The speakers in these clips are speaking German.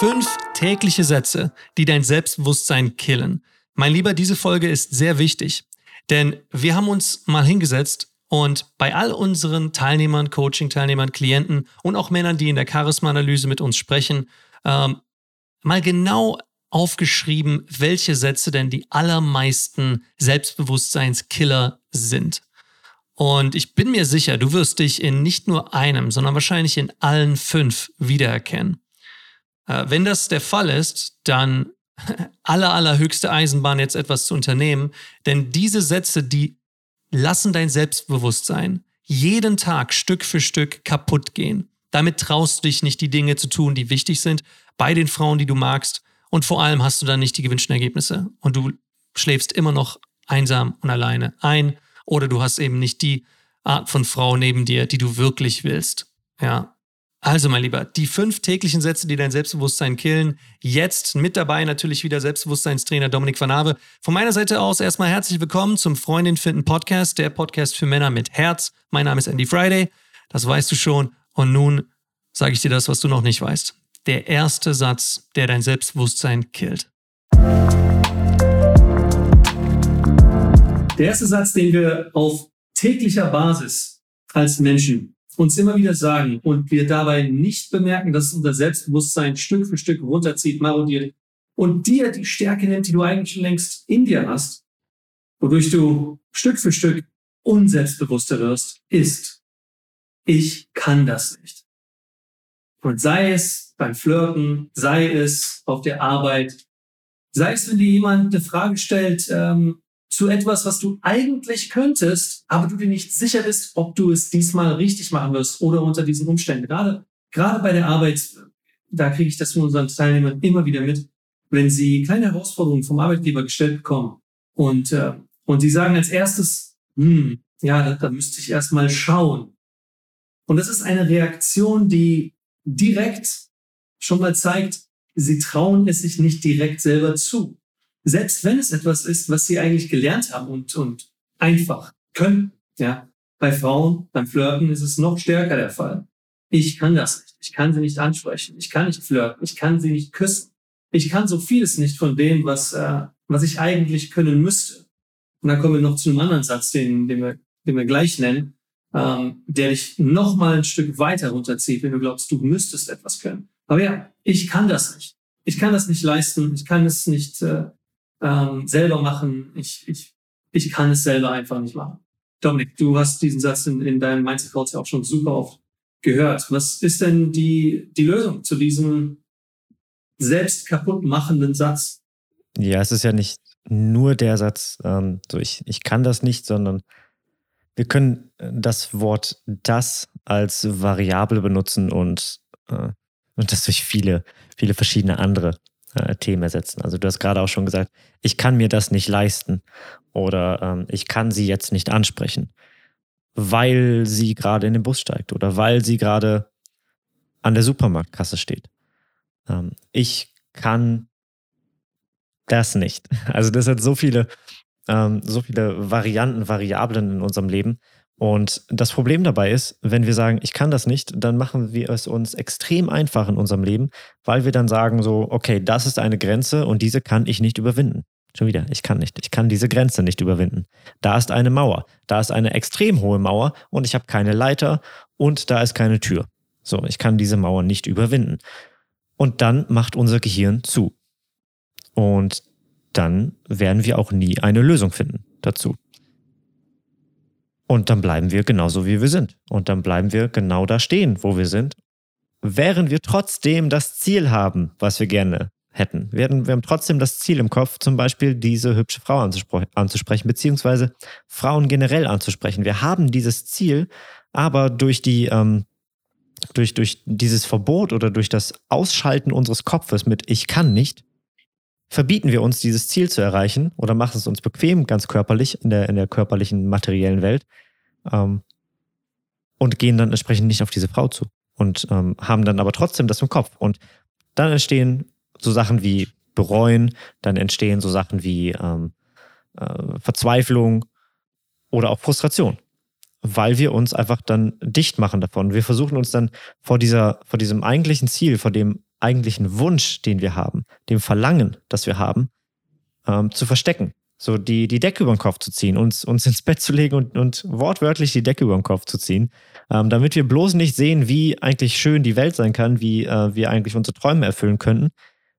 Fünf tägliche Sätze, die dein Selbstbewusstsein killen. Mein Lieber, diese Folge ist sehr wichtig, denn wir haben uns mal hingesetzt und bei all unseren Teilnehmern, Coaching-Teilnehmern, Klienten und auch Männern, die in der Charisma-Analyse mit uns sprechen, ähm, mal genau aufgeschrieben, welche Sätze denn die allermeisten Selbstbewusstseinskiller sind. Und ich bin mir sicher, du wirst dich in nicht nur einem, sondern wahrscheinlich in allen fünf wiedererkennen. Äh, wenn das der Fall ist, dann aller, allerhöchste Eisenbahn jetzt etwas zu unternehmen, denn diese Sätze, die lassen dein Selbstbewusstsein jeden Tag Stück für Stück kaputt gehen. Damit traust du dich nicht, die Dinge zu tun, die wichtig sind, bei den Frauen, die du magst. Und vor allem hast du dann nicht die gewünschten Ergebnisse. Und du schläfst immer noch einsam und alleine ein. Oder du hast eben nicht die Art von Frau neben dir, die du wirklich willst. Ja. Also, mein Lieber, die fünf täglichen Sätze, die dein Selbstbewusstsein killen. Jetzt mit dabei natürlich wieder Selbstbewusstseinstrainer Dominik van Ave. Von meiner Seite aus erstmal herzlich willkommen zum Freundin finden Podcast, der Podcast für Männer mit Herz. Mein Name ist Andy Friday. Das weißt du schon. Und nun sage ich dir das, was du noch nicht weißt. Der erste Satz, der dein Selbstbewusstsein killt. Der erste Satz, den wir auf täglicher Basis als Menschen uns immer wieder sagen und wir dabei nicht bemerken, dass unser Selbstbewusstsein Stück für Stück runterzieht, marodiert und dir die Stärke nimmt, die du eigentlich schon längst in dir hast, wodurch du Stück für Stück unselbstbewusster wirst, ist, ich kann das nicht. Und sei es beim Flirten, sei es auf der Arbeit, sei es, wenn dir jemand eine Frage stellt, ähm, zu etwas, was du eigentlich könntest, aber du dir nicht sicher bist, ob du es diesmal richtig machen wirst oder unter diesen Umständen. Gerade, gerade bei der Arbeit, da kriege ich das von unseren Teilnehmern immer wieder mit, wenn sie kleine Herausforderungen vom Arbeitgeber gestellt bekommen und, äh, und sie sagen als erstes, hm, ja, da, da müsste ich erstmal schauen. Und das ist eine Reaktion, die direkt schon mal zeigt, sie trauen es sich nicht direkt selber zu selbst wenn es etwas ist, was sie eigentlich gelernt haben und, und einfach können, ja, bei Frauen, beim Flirten ist es noch stärker der Fall. Ich kann das nicht. Ich kann sie nicht ansprechen. Ich kann nicht flirten. Ich kann sie nicht küssen. Ich kann so vieles nicht von dem, was, äh, was ich eigentlich können müsste. Und dann kommen wir noch zu einem anderen Satz, den, den, wir, den wir gleich nennen, ähm, der dich noch mal ein Stück weiter runterzieht, wenn du glaubst, du müsstest etwas können. Aber ja, ich kann das nicht. Ich kann das nicht leisten. Ich kann es nicht, äh, ähm, selber machen. Ich, ich, ich kann es selber einfach nicht machen. Dominik, du hast diesen Satz in, in deinem Mindset Coach ja auch schon super oft gehört. Was ist denn die, die Lösung zu diesem selbst kaputt machenden Satz? Ja, es ist ja nicht nur der Satz, ähm, so ich, ich kann das nicht, sondern wir können das Wort das als Variable benutzen und, äh, und das durch viele, viele verschiedene andere äh, Themen ersetzen. Also du hast gerade auch schon gesagt, ich kann mir das nicht leisten oder ähm, ich kann sie jetzt nicht ansprechen, weil sie gerade in den Bus steigt oder weil sie gerade an der Supermarktkasse steht. Ähm, ich kann das nicht. Also das hat so viele, ähm, so viele Varianten, Variablen in unserem Leben. Und das Problem dabei ist, wenn wir sagen, ich kann das nicht, dann machen wir es uns extrem einfach in unserem Leben, weil wir dann sagen so, okay, das ist eine Grenze und diese kann ich nicht überwinden. Schon wieder, ich kann nicht. Ich kann diese Grenze nicht überwinden. Da ist eine Mauer. Da ist eine extrem hohe Mauer und ich habe keine Leiter und da ist keine Tür. So, ich kann diese Mauer nicht überwinden. Und dann macht unser Gehirn zu. Und dann werden wir auch nie eine Lösung finden dazu. Und dann bleiben wir genauso, wie wir sind. Und dann bleiben wir genau da stehen, wo wir sind. Während wir trotzdem das Ziel haben, was wir gerne hätten. Wir, haben, wir haben trotzdem das Ziel im Kopf, zum Beispiel diese hübsche Frau anzuspre anzusprechen, beziehungsweise Frauen generell anzusprechen. Wir haben dieses Ziel, aber durch die, ähm, durch, durch dieses Verbot oder durch das Ausschalten unseres Kopfes mit Ich kann nicht, verbieten wir uns, dieses Ziel zu erreichen oder machen es uns bequem, ganz körperlich, in der, in der körperlichen, materiellen Welt ähm, und gehen dann entsprechend nicht auf diese Frau zu und ähm, haben dann aber trotzdem das im Kopf. Und dann entstehen so Sachen wie Bereuen, dann entstehen so Sachen wie ähm, äh, Verzweiflung oder auch Frustration, weil wir uns einfach dann dicht machen davon. Wir versuchen uns dann vor dieser, vor diesem eigentlichen Ziel, vor dem eigentlichen Wunsch, den wir haben, dem Verlangen, das wir haben, ähm, zu verstecken. So die, die Decke über den Kopf zu ziehen, uns, uns ins Bett zu legen und, und wortwörtlich die Decke über den Kopf zu ziehen, ähm, damit wir bloß nicht sehen, wie eigentlich schön die Welt sein kann, wie äh, wir eigentlich unsere Träume erfüllen könnten,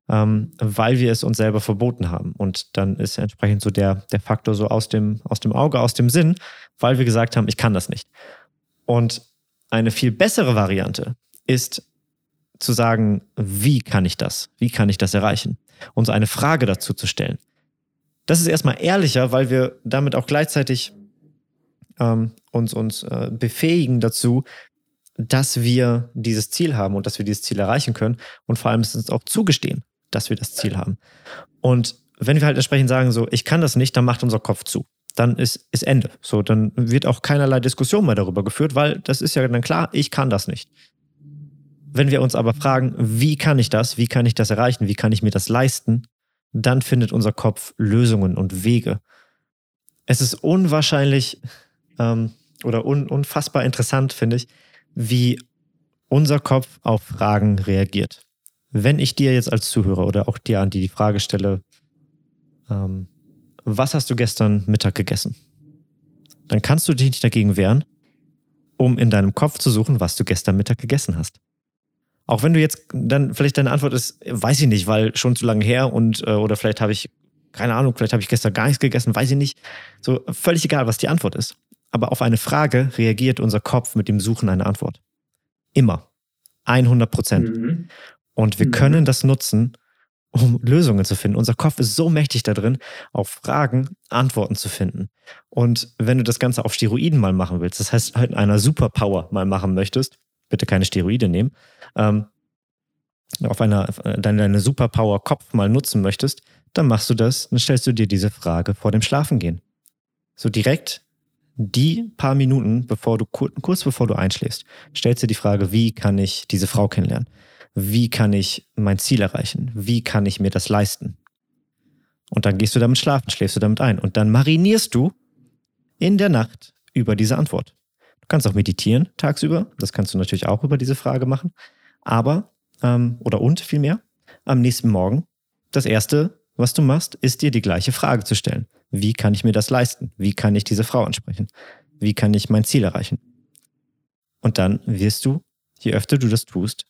ähm, weil wir es uns selber verboten haben. Und dann ist entsprechend so der, der Faktor so aus dem, aus dem Auge, aus dem Sinn, weil wir gesagt haben, ich kann das nicht. Und eine viel bessere Variante ist zu sagen, wie kann ich das? Wie kann ich das erreichen? Uns eine Frage dazu zu stellen. Das ist erstmal ehrlicher, weil wir damit auch gleichzeitig ähm, uns, uns äh, befähigen dazu, dass wir dieses Ziel haben und dass wir dieses Ziel erreichen können und vor allem es uns auch zugestehen, dass wir das Ziel haben. Und wenn wir halt entsprechend sagen, so, ich kann das nicht, dann macht unser Kopf zu. Dann ist, ist Ende. So, dann wird auch keinerlei Diskussion mehr darüber geführt, weil das ist ja dann klar, ich kann das nicht. Wenn wir uns aber fragen, wie kann ich das, wie kann ich das erreichen, wie kann ich mir das leisten, dann findet unser Kopf Lösungen und Wege. Es ist unwahrscheinlich ähm, oder un unfassbar interessant, finde ich, wie unser Kopf auf Fragen reagiert. Wenn ich dir jetzt als Zuhörer oder auch dir an die die Frage stelle, ähm, was hast du gestern Mittag gegessen? Dann kannst du dich nicht dagegen wehren, um in deinem Kopf zu suchen, was du gestern Mittag gegessen hast. Auch wenn du jetzt dann vielleicht deine Antwort ist, weiß ich nicht, weil schon zu lange her und äh, oder vielleicht habe ich, keine Ahnung, vielleicht habe ich gestern gar nichts gegessen, weiß ich nicht. So völlig egal, was die Antwort ist. Aber auf eine Frage reagiert unser Kopf mit dem Suchen einer Antwort. Immer. 100 Prozent. Mhm. Und wir mhm. können das nutzen, um Lösungen zu finden. Unser Kopf ist so mächtig da drin, auf Fragen Antworten zu finden. Und wenn du das Ganze auf Steroiden mal machen willst, das heißt halt in einer Superpower mal machen möchtest, bitte keine Steroide nehmen, ähm, auf einer, deine, deine Superpower-Kopf mal nutzen möchtest, dann machst du das, dann stellst du dir diese Frage vor dem Schlafengehen. So direkt die paar Minuten, bevor du, kurz bevor du einschläfst, stellst du die Frage, wie kann ich diese Frau kennenlernen? Wie kann ich mein Ziel erreichen? Wie kann ich mir das leisten? Und dann gehst du damit schlafen, schläfst du damit ein. Und dann marinierst du in der Nacht über diese Antwort kannst auch meditieren tagsüber. Das kannst du natürlich auch über diese Frage machen. Aber, ähm, oder und vielmehr, am nächsten Morgen, das Erste, was du machst, ist dir die gleiche Frage zu stellen. Wie kann ich mir das leisten? Wie kann ich diese Frau ansprechen? Wie kann ich mein Ziel erreichen? Und dann wirst du, je öfter du das tust,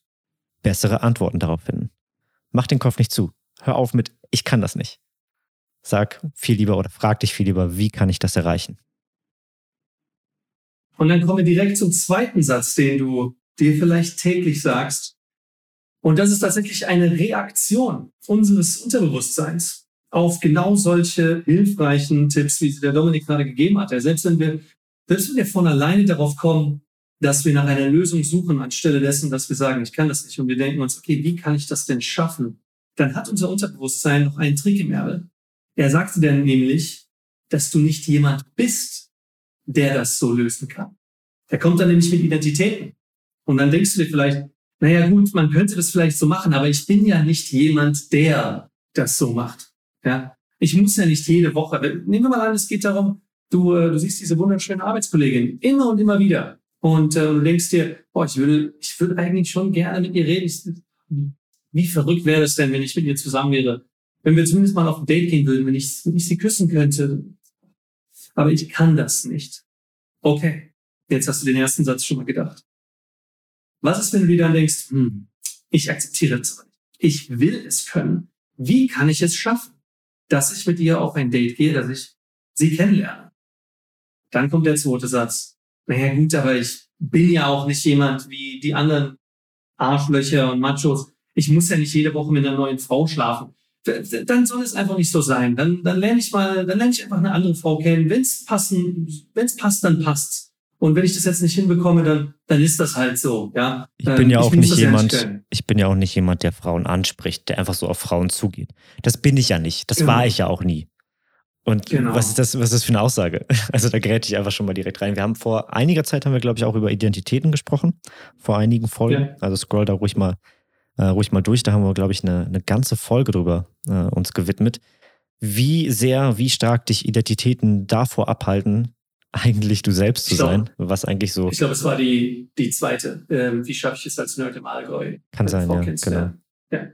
bessere Antworten darauf finden. Mach den Kopf nicht zu. Hör auf mit, ich kann das nicht. Sag viel lieber oder frag dich viel lieber, wie kann ich das erreichen? Und dann kommen wir direkt zum zweiten Satz, den du dir vielleicht täglich sagst. Und das ist tatsächlich eine Reaktion unseres Unterbewusstseins auf genau solche hilfreichen Tipps, wie sie der Dominik gerade gegeben hat. Selbst wenn wir, selbst wenn wir von alleine darauf kommen, dass wir nach einer Lösung suchen, anstelle dessen, dass wir sagen, ich kann das nicht, und wir denken uns, okay, wie kann ich das denn schaffen? Dann hat unser Unterbewusstsein noch einen Trick im Ärmel. Er sagte dann nämlich, dass du nicht jemand bist, der das so lösen kann. Der kommt dann nämlich mit Identitäten. Und dann denkst du dir vielleicht, naja gut, man könnte das vielleicht so machen, aber ich bin ja nicht jemand, der das so macht. Ja, ich muss ja nicht jede Woche. Nehmen wir mal an, es geht darum, du, äh, du siehst diese wunderschöne Arbeitskollegin immer und immer wieder und äh, du denkst dir, boah, ich würde, ich würde eigentlich schon gerne mit ihr reden. Ich, wie verrückt wäre es denn, wenn ich mit ihr zusammen wäre? Wenn wir zumindest mal auf ein Date gehen würden, wenn ich, wenn ich sie küssen könnte, aber ich kann das nicht. Okay, jetzt hast du den ersten Satz schon mal gedacht. Was ist, wenn du dir dann denkst, hm, ich akzeptiere das nicht. Ich will es können. Wie kann ich es schaffen, dass ich mit ihr auf ein Date gehe, dass ich sie kennenlerne? Dann kommt der zweite Satz. Naja, gut, aber ich bin ja auch nicht jemand wie die anderen Arschlöcher und Machos. Ich muss ja nicht jede Woche mit einer neuen Frau schlafen dann soll es einfach nicht so sein. Dann, dann lerne ich mal, dann lerne ich einfach eine andere Frau kennen. Wenn es passen, wenn es passt, dann passt's. Und wenn ich das jetzt nicht hinbekomme, dann, dann ist das halt so, ja. Ich bin ja ähm, auch nicht jemand, ich bin ja auch nicht jemand, der Frauen anspricht, der einfach so auf Frauen zugeht. Das bin ich ja nicht. Das genau. war ich ja auch nie. Und genau. was ist das, was ist das für eine Aussage? Also da gerät ich einfach schon mal direkt rein. Wir haben vor einiger Zeit haben wir, glaube ich, auch über Identitäten gesprochen. Vor einigen Folgen. Ja. Also scroll da ruhig mal äh, ruhig mal durch. Da haben wir, glaube ich, eine, eine ganze Folge drüber äh, uns gewidmet, wie sehr, wie stark dich Identitäten davor abhalten, eigentlich du selbst zu glaub, sein, was eigentlich so. Ich glaube, es war die, die zweite. Ähm, wie schaffe ich es als Nerd im Allgäu? Kann sein, ja, genau. Ja.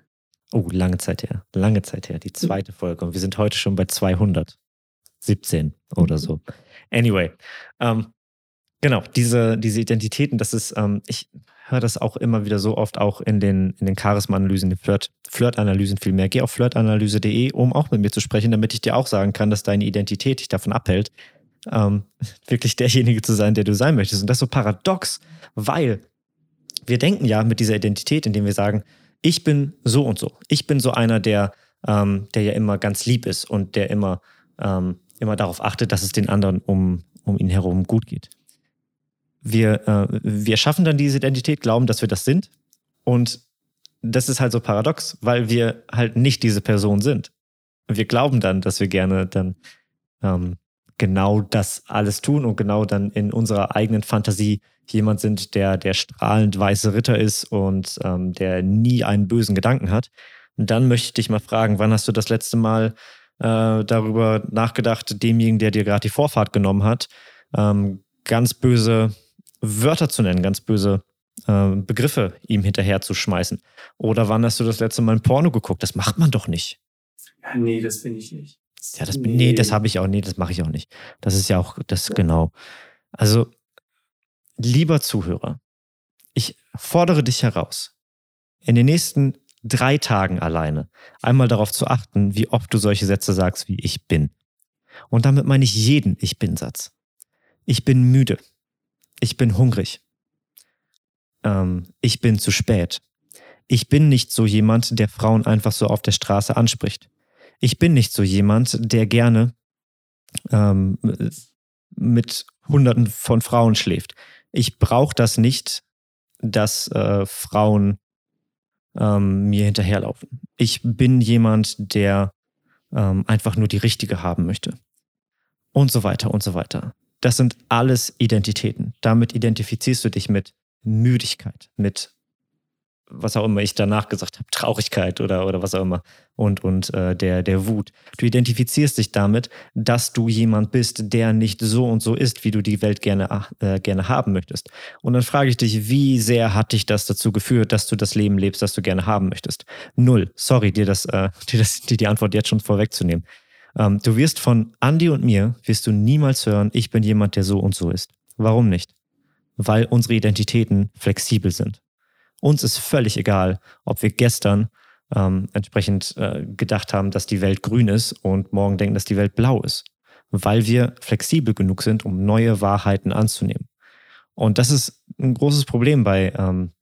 Oh, lange Zeit her. Lange Zeit her. Die zweite Folge. Und wir sind heute schon bei 217 oder mhm. so. Anyway. Ähm, genau, diese, diese Identitäten, das ist, ähm, ich höre das auch immer wieder so oft auch in den, in den Charisma-Analysen, den Flirt, Flirt-Analysen viel mehr. Geh auf flirtanalyse.de, um auch mit mir zu sprechen, damit ich dir auch sagen kann, dass deine Identität dich davon abhält, ähm, wirklich derjenige zu sein, der du sein möchtest. Und das ist so paradox, weil wir denken ja mit dieser Identität, indem wir sagen, ich bin so und so. Ich bin so einer, der, ähm, der ja immer ganz lieb ist und der immer, ähm, immer darauf achtet, dass es den anderen um, um ihn herum gut geht. Wir, äh, wir schaffen dann diese Identität, glauben, dass wir das sind. Und das ist halt so paradox, weil wir halt nicht diese Person sind. Wir glauben dann, dass wir gerne dann ähm, genau das alles tun und genau dann in unserer eigenen Fantasie jemand sind, der der strahlend weiße Ritter ist und ähm, der nie einen bösen Gedanken hat. Und dann möchte ich dich mal fragen, wann hast du das letzte Mal äh, darüber nachgedacht, demjenigen, der dir gerade die Vorfahrt genommen hat, ähm, ganz böse Wörter zu nennen, ganz böse äh, Begriffe ihm hinterher zu schmeißen? Oder wann hast du das letzte Mal ein Porno geguckt? Das macht man doch nicht. Ja, nee, das finde ich nicht. Ja, das, nee, nee das habe ich auch, nee, das mache ich auch nicht. Das ist ja auch, das genau. Also Lieber Zuhörer, ich fordere dich heraus, in den nächsten drei Tagen alleine einmal darauf zu achten, wie oft du solche Sätze sagst wie ich bin. Und damit meine ich jeden Ich bin Satz. Ich bin müde. Ich bin hungrig. Ähm, ich bin zu spät. Ich bin nicht so jemand, der Frauen einfach so auf der Straße anspricht. Ich bin nicht so jemand, der gerne ähm, mit Hunderten von Frauen schläft ich brauche das nicht, dass äh, Frauen ähm, mir hinterherlaufen. Ich bin jemand, der ähm, einfach nur die richtige haben möchte. Und so weiter und so weiter. Das sind alles Identitäten. Damit identifizierst du dich mit Müdigkeit, mit was auch immer ich danach gesagt habe, Traurigkeit oder, oder was auch immer und, und äh, der, der Wut. Du identifizierst dich damit, dass du jemand bist, der nicht so und so ist, wie du die Welt gerne, äh, gerne haben möchtest. Und dann frage ich dich, wie sehr hat dich das dazu geführt, dass du das Leben lebst, das du gerne haben möchtest? Null. Sorry, dir, das, äh, dir, das, dir die Antwort jetzt schon vorwegzunehmen. Ähm, du wirst von Andy und mir, wirst du niemals hören, ich bin jemand, der so und so ist. Warum nicht? Weil unsere Identitäten flexibel sind. Uns ist völlig egal, ob wir gestern ähm, entsprechend äh, gedacht haben, dass die Welt grün ist und morgen denken, dass die Welt blau ist, weil wir flexibel genug sind, um neue Wahrheiten anzunehmen. Und das ist ein großes Problem bei, ähm,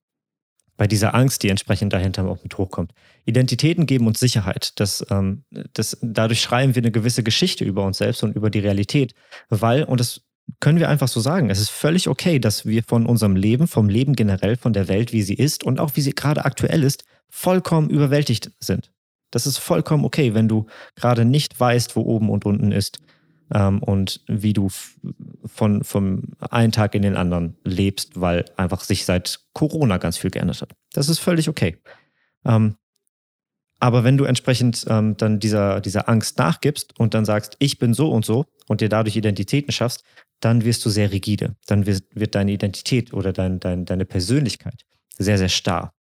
bei dieser Angst, die entsprechend dahinter auch mit hochkommt. Identitäten geben uns Sicherheit. Das, ähm, das, dadurch schreiben wir eine gewisse Geschichte über uns selbst und über die Realität, weil, und das können wir einfach so sagen. Es ist völlig okay, dass wir von unserem Leben, vom Leben generell, von der Welt, wie sie ist und auch wie sie gerade aktuell ist, vollkommen überwältigt sind. Das ist vollkommen okay, wenn du gerade nicht weißt, wo oben und unten ist ähm, und wie du von vom einen Tag in den anderen lebst, weil einfach sich seit Corona ganz viel geändert hat. Das ist völlig okay. Ähm, aber wenn du entsprechend ähm, dann dieser, dieser Angst nachgibst und dann sagst, ich bin so und so und dir dadurch Identitäten schaffst, dann wirst du sehr rigide. Dann wird, wird deine Identität oder dein, dein, deine Persönlichkeit sehr, sehr starr.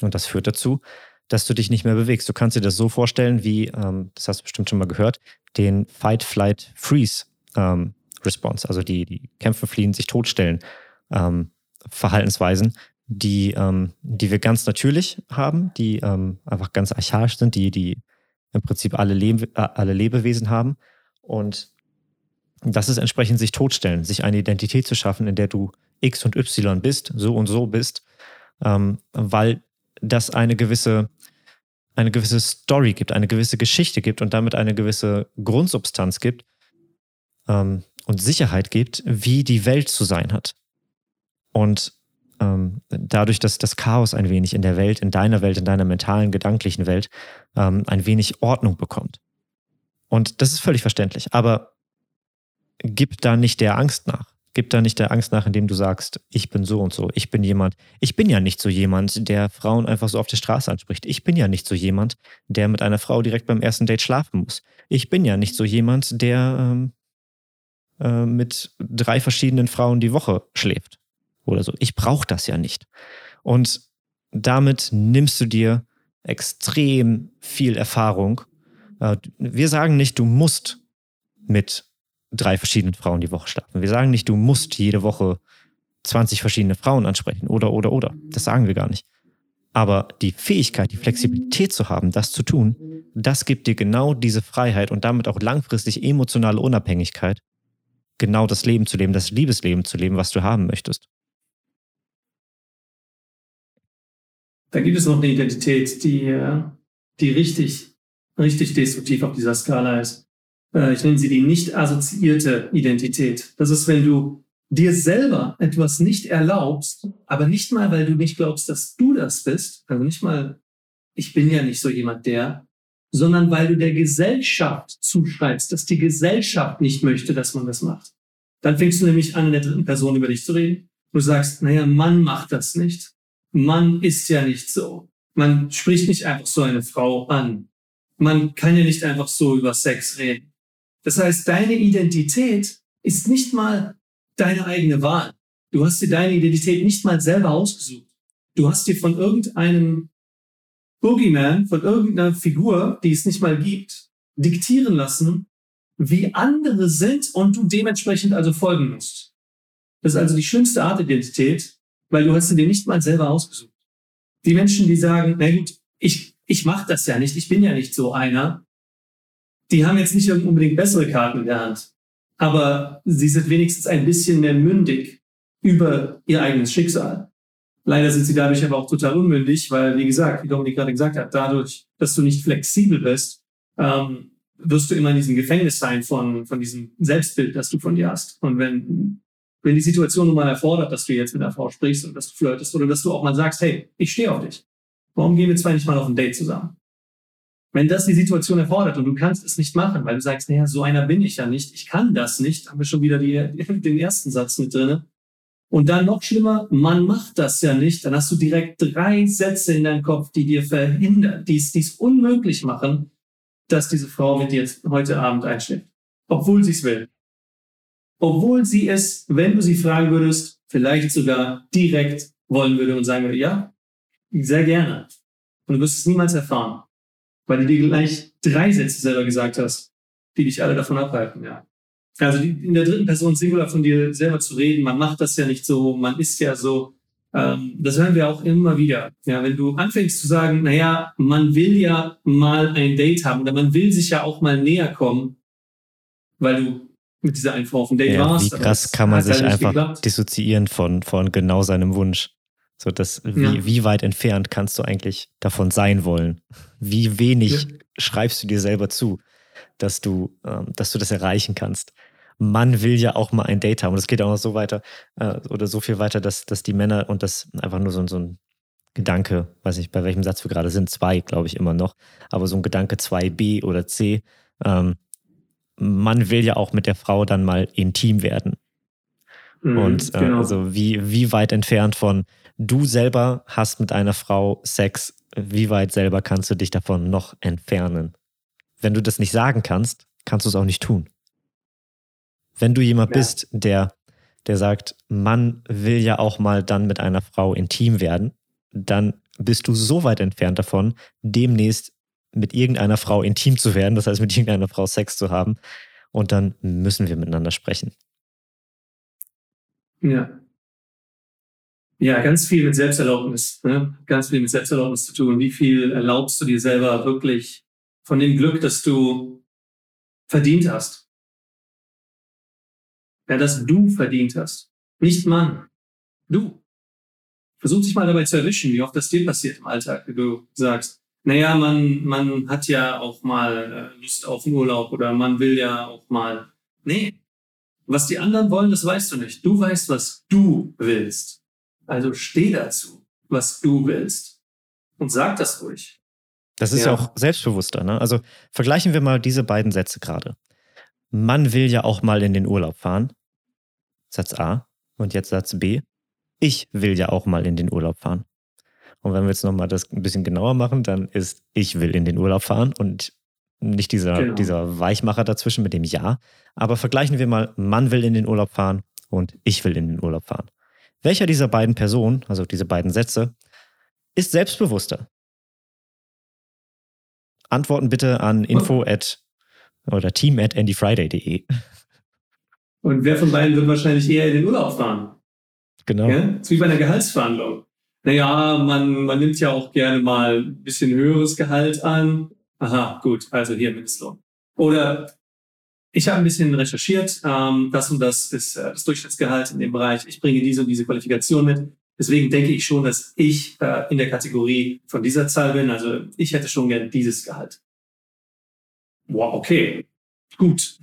Und das führt dazu, dass du dich nicht mehr bewegst. Du kannst dir das so vorstellen, wie, ähm, das hast du bestimmt schon mal gehört, den Fight, Flight, Freeze ähm, Response, also die, die kämpfen, fliehen, sich totstellen ähm, Verhaltensweisen, die, ähm, die wir ganz natürlich haben, die ähm, einfach ganz archaisch sind, die, die im Prinzip alle, Leb äh, alle Lebewesen haben. Und das ist entsprechend sich totstellen, sich eine Identität zu schaffen, in der du X und Y bist, so und so bist, ähm, weil das eine gewisse, eine gewisse Story gibt, eine gewisse Geschichte gibt und damit eine gewisse Grundsubstanz gibt ähm, und Sicherheit gibt, wie die Welt zu sein hat. Und ähm, dadurch, dass das Chaos ein wenig in der Welt, in deiner Welt, in deiner mentalen, gedanklichen Welt ähm, ein wenig Ordnung bekommt. Und das ist völlig verständlich. Aber gib da nicht der Angst nach. Gib da nicht der Angst nach, indem du sagst, ich bin so und so, ich bin jemand. Ich bin ja nicht so jemand, der Frauen einfach so auf der Straße anspricht. Ich bin ja nicht so jemand, der mit einer Frau direkt beim ersten Date schlafen muss. Ich bin ja nicht so jemand, der ähm, äh, mit drei verschiedenen Frauen die Woche schläft oder so. Ich brauche das ja nicht. Und damit nimmst du dir extrem viel Erfahrung. Äh, wir sagen nicht, du musst mit drei verschiedenen Frauen die Woche schlafen. Wir sagen nicht, du musst jede Woche 20 verschiedene Frauen ansprechen oder, oder, oder. Das sagen wir gar nicht. Aber die Fähigkeit, die Flexibilität zu haben, das zu tun, das gibt dir genau diese Freiheit und damit auch langfristig emotionale Unabhängigkeit, genau das Leben zu leben, das Liebesleben zu leben, was du haben möchtest. Da gibt es noch eine Identität, die, äh, die richtig, richtig destruktiv auf dieser Skala ist. Äh, ich nenne sie die nicht assoziierte Identität. Das ist, wenn du dir selber etwas nicht erlaubst, aber nicht mal, weil du nicht glaubst, dass du das bist, also nicht mal, ich bin ja nicht so jemand der, sondern weil du der Gesellschaft zuschreibst, dass die Gesellschaft nicht möchte, dass man das macht. Dann fängst du nämlich an, in der dritten Person über dich zu reden. Du sagst, naja, Mann macht das nicht. Mann ist ja nicht so. Man spricht nicht einfach so eine Frau an. Man kann ja nicht einfach so über Sex reden. Das heißt, deine Identität ist nicht mal deine eigene Wahl. Du hast dir deine Identität nicht mal selber ausgesucht. Du hast dir von irgendeinem Boogeyman, von irgendeiner Figur, die es nicht mal gibt, diktieren lassen, wie andere sind und du dementsprechend also folgen musst. Das ist also die schlimmste Art Identität, weil du hast sie dir nicht mal selber ausgesucht. Die Menschen, die sagen, na gut, ich, ich mache das ja nicht, ich bin ja nicht so einer, die haben jetzt nicht unbedingt bessere Karten in der Hand, aber sie sind wenigstens ein bisschen mehr mündig über ihr eigenes Schicksal. Leider sind sie dadurch aber auch total unmündig, weil, wie gesagt, wie Dominik gerade gesagt hat, dadurch, dass du nicht flexibel bist, ähm, wirst du immer in diesem Gefängnis sein von, von diesem Selbstbild, das du von dir hast. Und wenn, wenn die Situation nun mal erfordert, dass du jetzt mit einer Frau sprichst und dass du flirtest oder dass du auch mal sagst, hey, ich stehe auf dich. Warum gehen wir zwei nicht mal auf ein Date zusammen? Wenn das die Situation erfordert und du kannst es nicht machen, weil du sagst, naja, so einer bin ich ja nicht, ich kann das nicht, haben wir schon wieder die, den ersten Satz mit drinne. Und dann noch schlimmer, man macht das ja nicht, dann hast du direkt drei Sätze in deinem Kopf, die dir verhindern, die es unmöglich machen, dass diese Frau mit dir jetzt heute Abend einschläft. Obwohl sie es will. Obwohl sie es, wenn du sie fragen würdest, vielleicht sogar direkt wollen würde und sagen würde, ja, sehr gerne. Und du wirst es niemals erfahren weil du dir gleich drei Sätze selber gesagt hast, die dich alle davon abhalten, ja. Also die, in der dritten Person Singular von dir selber zu reden, man macht das ja nicht so, man ist ja so, ähm, das hören wir auch immer wieder. Ja, wenn du anfängst zu sagen, naja, man will ja mal ein Date haben oder man will sich ja auch mal näher kommen, weil du mit dieser einen Frau auf ein Date ja, warst. Wie krass kann man sich einfach geklappt. dissoziieren von, von genau seinem Wunsch. So, das, wie, ja. wie weit entfernt kannst du eigentlich davon sein wollen? Wie wenig ja. schreibst du dir selber zu, dass du, ähm, dass du das erreichen kannst? Man will ja auch mal ein Date haben. Und es geht auch noch so weiter äh, oder so viel weiter, dass, dass die Männer und das einfach nur so, so ein Gedanke, weiß nicht, bei welchem Satz wir gerade sind, zwei, glaube ich immer noch, aber so ein Gedanke 2b oder c, ähm, man will ja auch mit der Frau dann mal intim werden. Mhm, und äh, genau. also wie, wie weit entfernt von, du selber hast mit einer Frau Sex, wie weit selber kannst du dich davon noch entfernen? Wenn du das nicht sagen kannst, kannst du es auch nicht tun. Wenn du jemand ja. bist, der, der sagt, man will ja auch mal dann mit einer Frau intim werden, dann bist du so weit entfernt davon, demnächst mit irgendeiner Frau intim zu werden, das heißt mit irgendeiner Frau Sex zu haben. Und dann müssen wir miteinander sprechen. Ja, ja, ganz viel mit Selbsterlaubnis. Ne? Ganz viel mit Selbsterlaubnis zu tun. Wie viel erlaubst du dir selber wirklich von dem Glück, das du verdient hast? Ja, das du verdient hast. Nicht Mann. Du. Versuch dich mal dabei zu erwischen, wie oft das dir passiert im Alltag, wie du sagst, naja, man, man hat ja auch mal äh, Lust auf einen Urlaub oder man will ja auch mal. Nee. Was die anderen wollen, das weißt du nicht. Du weißt, was du willst. Also steh dazu, was du willst. Und sag das ruhig. Das ist ja, ja auch selbstbewusster. Ne? Also vergleichen wir mal diese beiden Sätze gerade. Man will ja auch mal in den Urlaub fahren. Satz A. Und jetzt Satz B. Ich will ja auch mal in den Urlaub fahren. Und wenn wir jetzt nochmal das ein bisschen genauer machen, dann ist ich will in den Urlaub fahren und nicht dieser, genau. dieser Weichmacher dazwischen mit dem Ja. Aber vergleichen wir mal, man will in den Urlaub fahren und ich will in den Urlaub fahren. Welcher dieser beiden Personen, also diese beiden Sätze, ist selbstbewusster? Antworten bitte an info at oder team at andyfriday.de. Und wer von beiden wird wahrscheinlich eher in den Urlaub fahren? Genau. Ja? Ist wie bei einer Gehaltsverhandlung. Naja, man, man nimmt ja auch gerne mal ein bisschen höheres Gehalt an. Aha, gut, also hier Mindestlohn. Oder ich habe ein bisschen recherchiert, ähm, das und das ist äh, das Durchschnittsgehalt in dem Bereich. Ich bringe diese und diese Qualifikation mit. Deswegen denke ich schon, dass ich äh, in der Kategorie von dieser Zahl bin. Also ich hätte schon gern dieses Gehalt. Wow, okay, gut.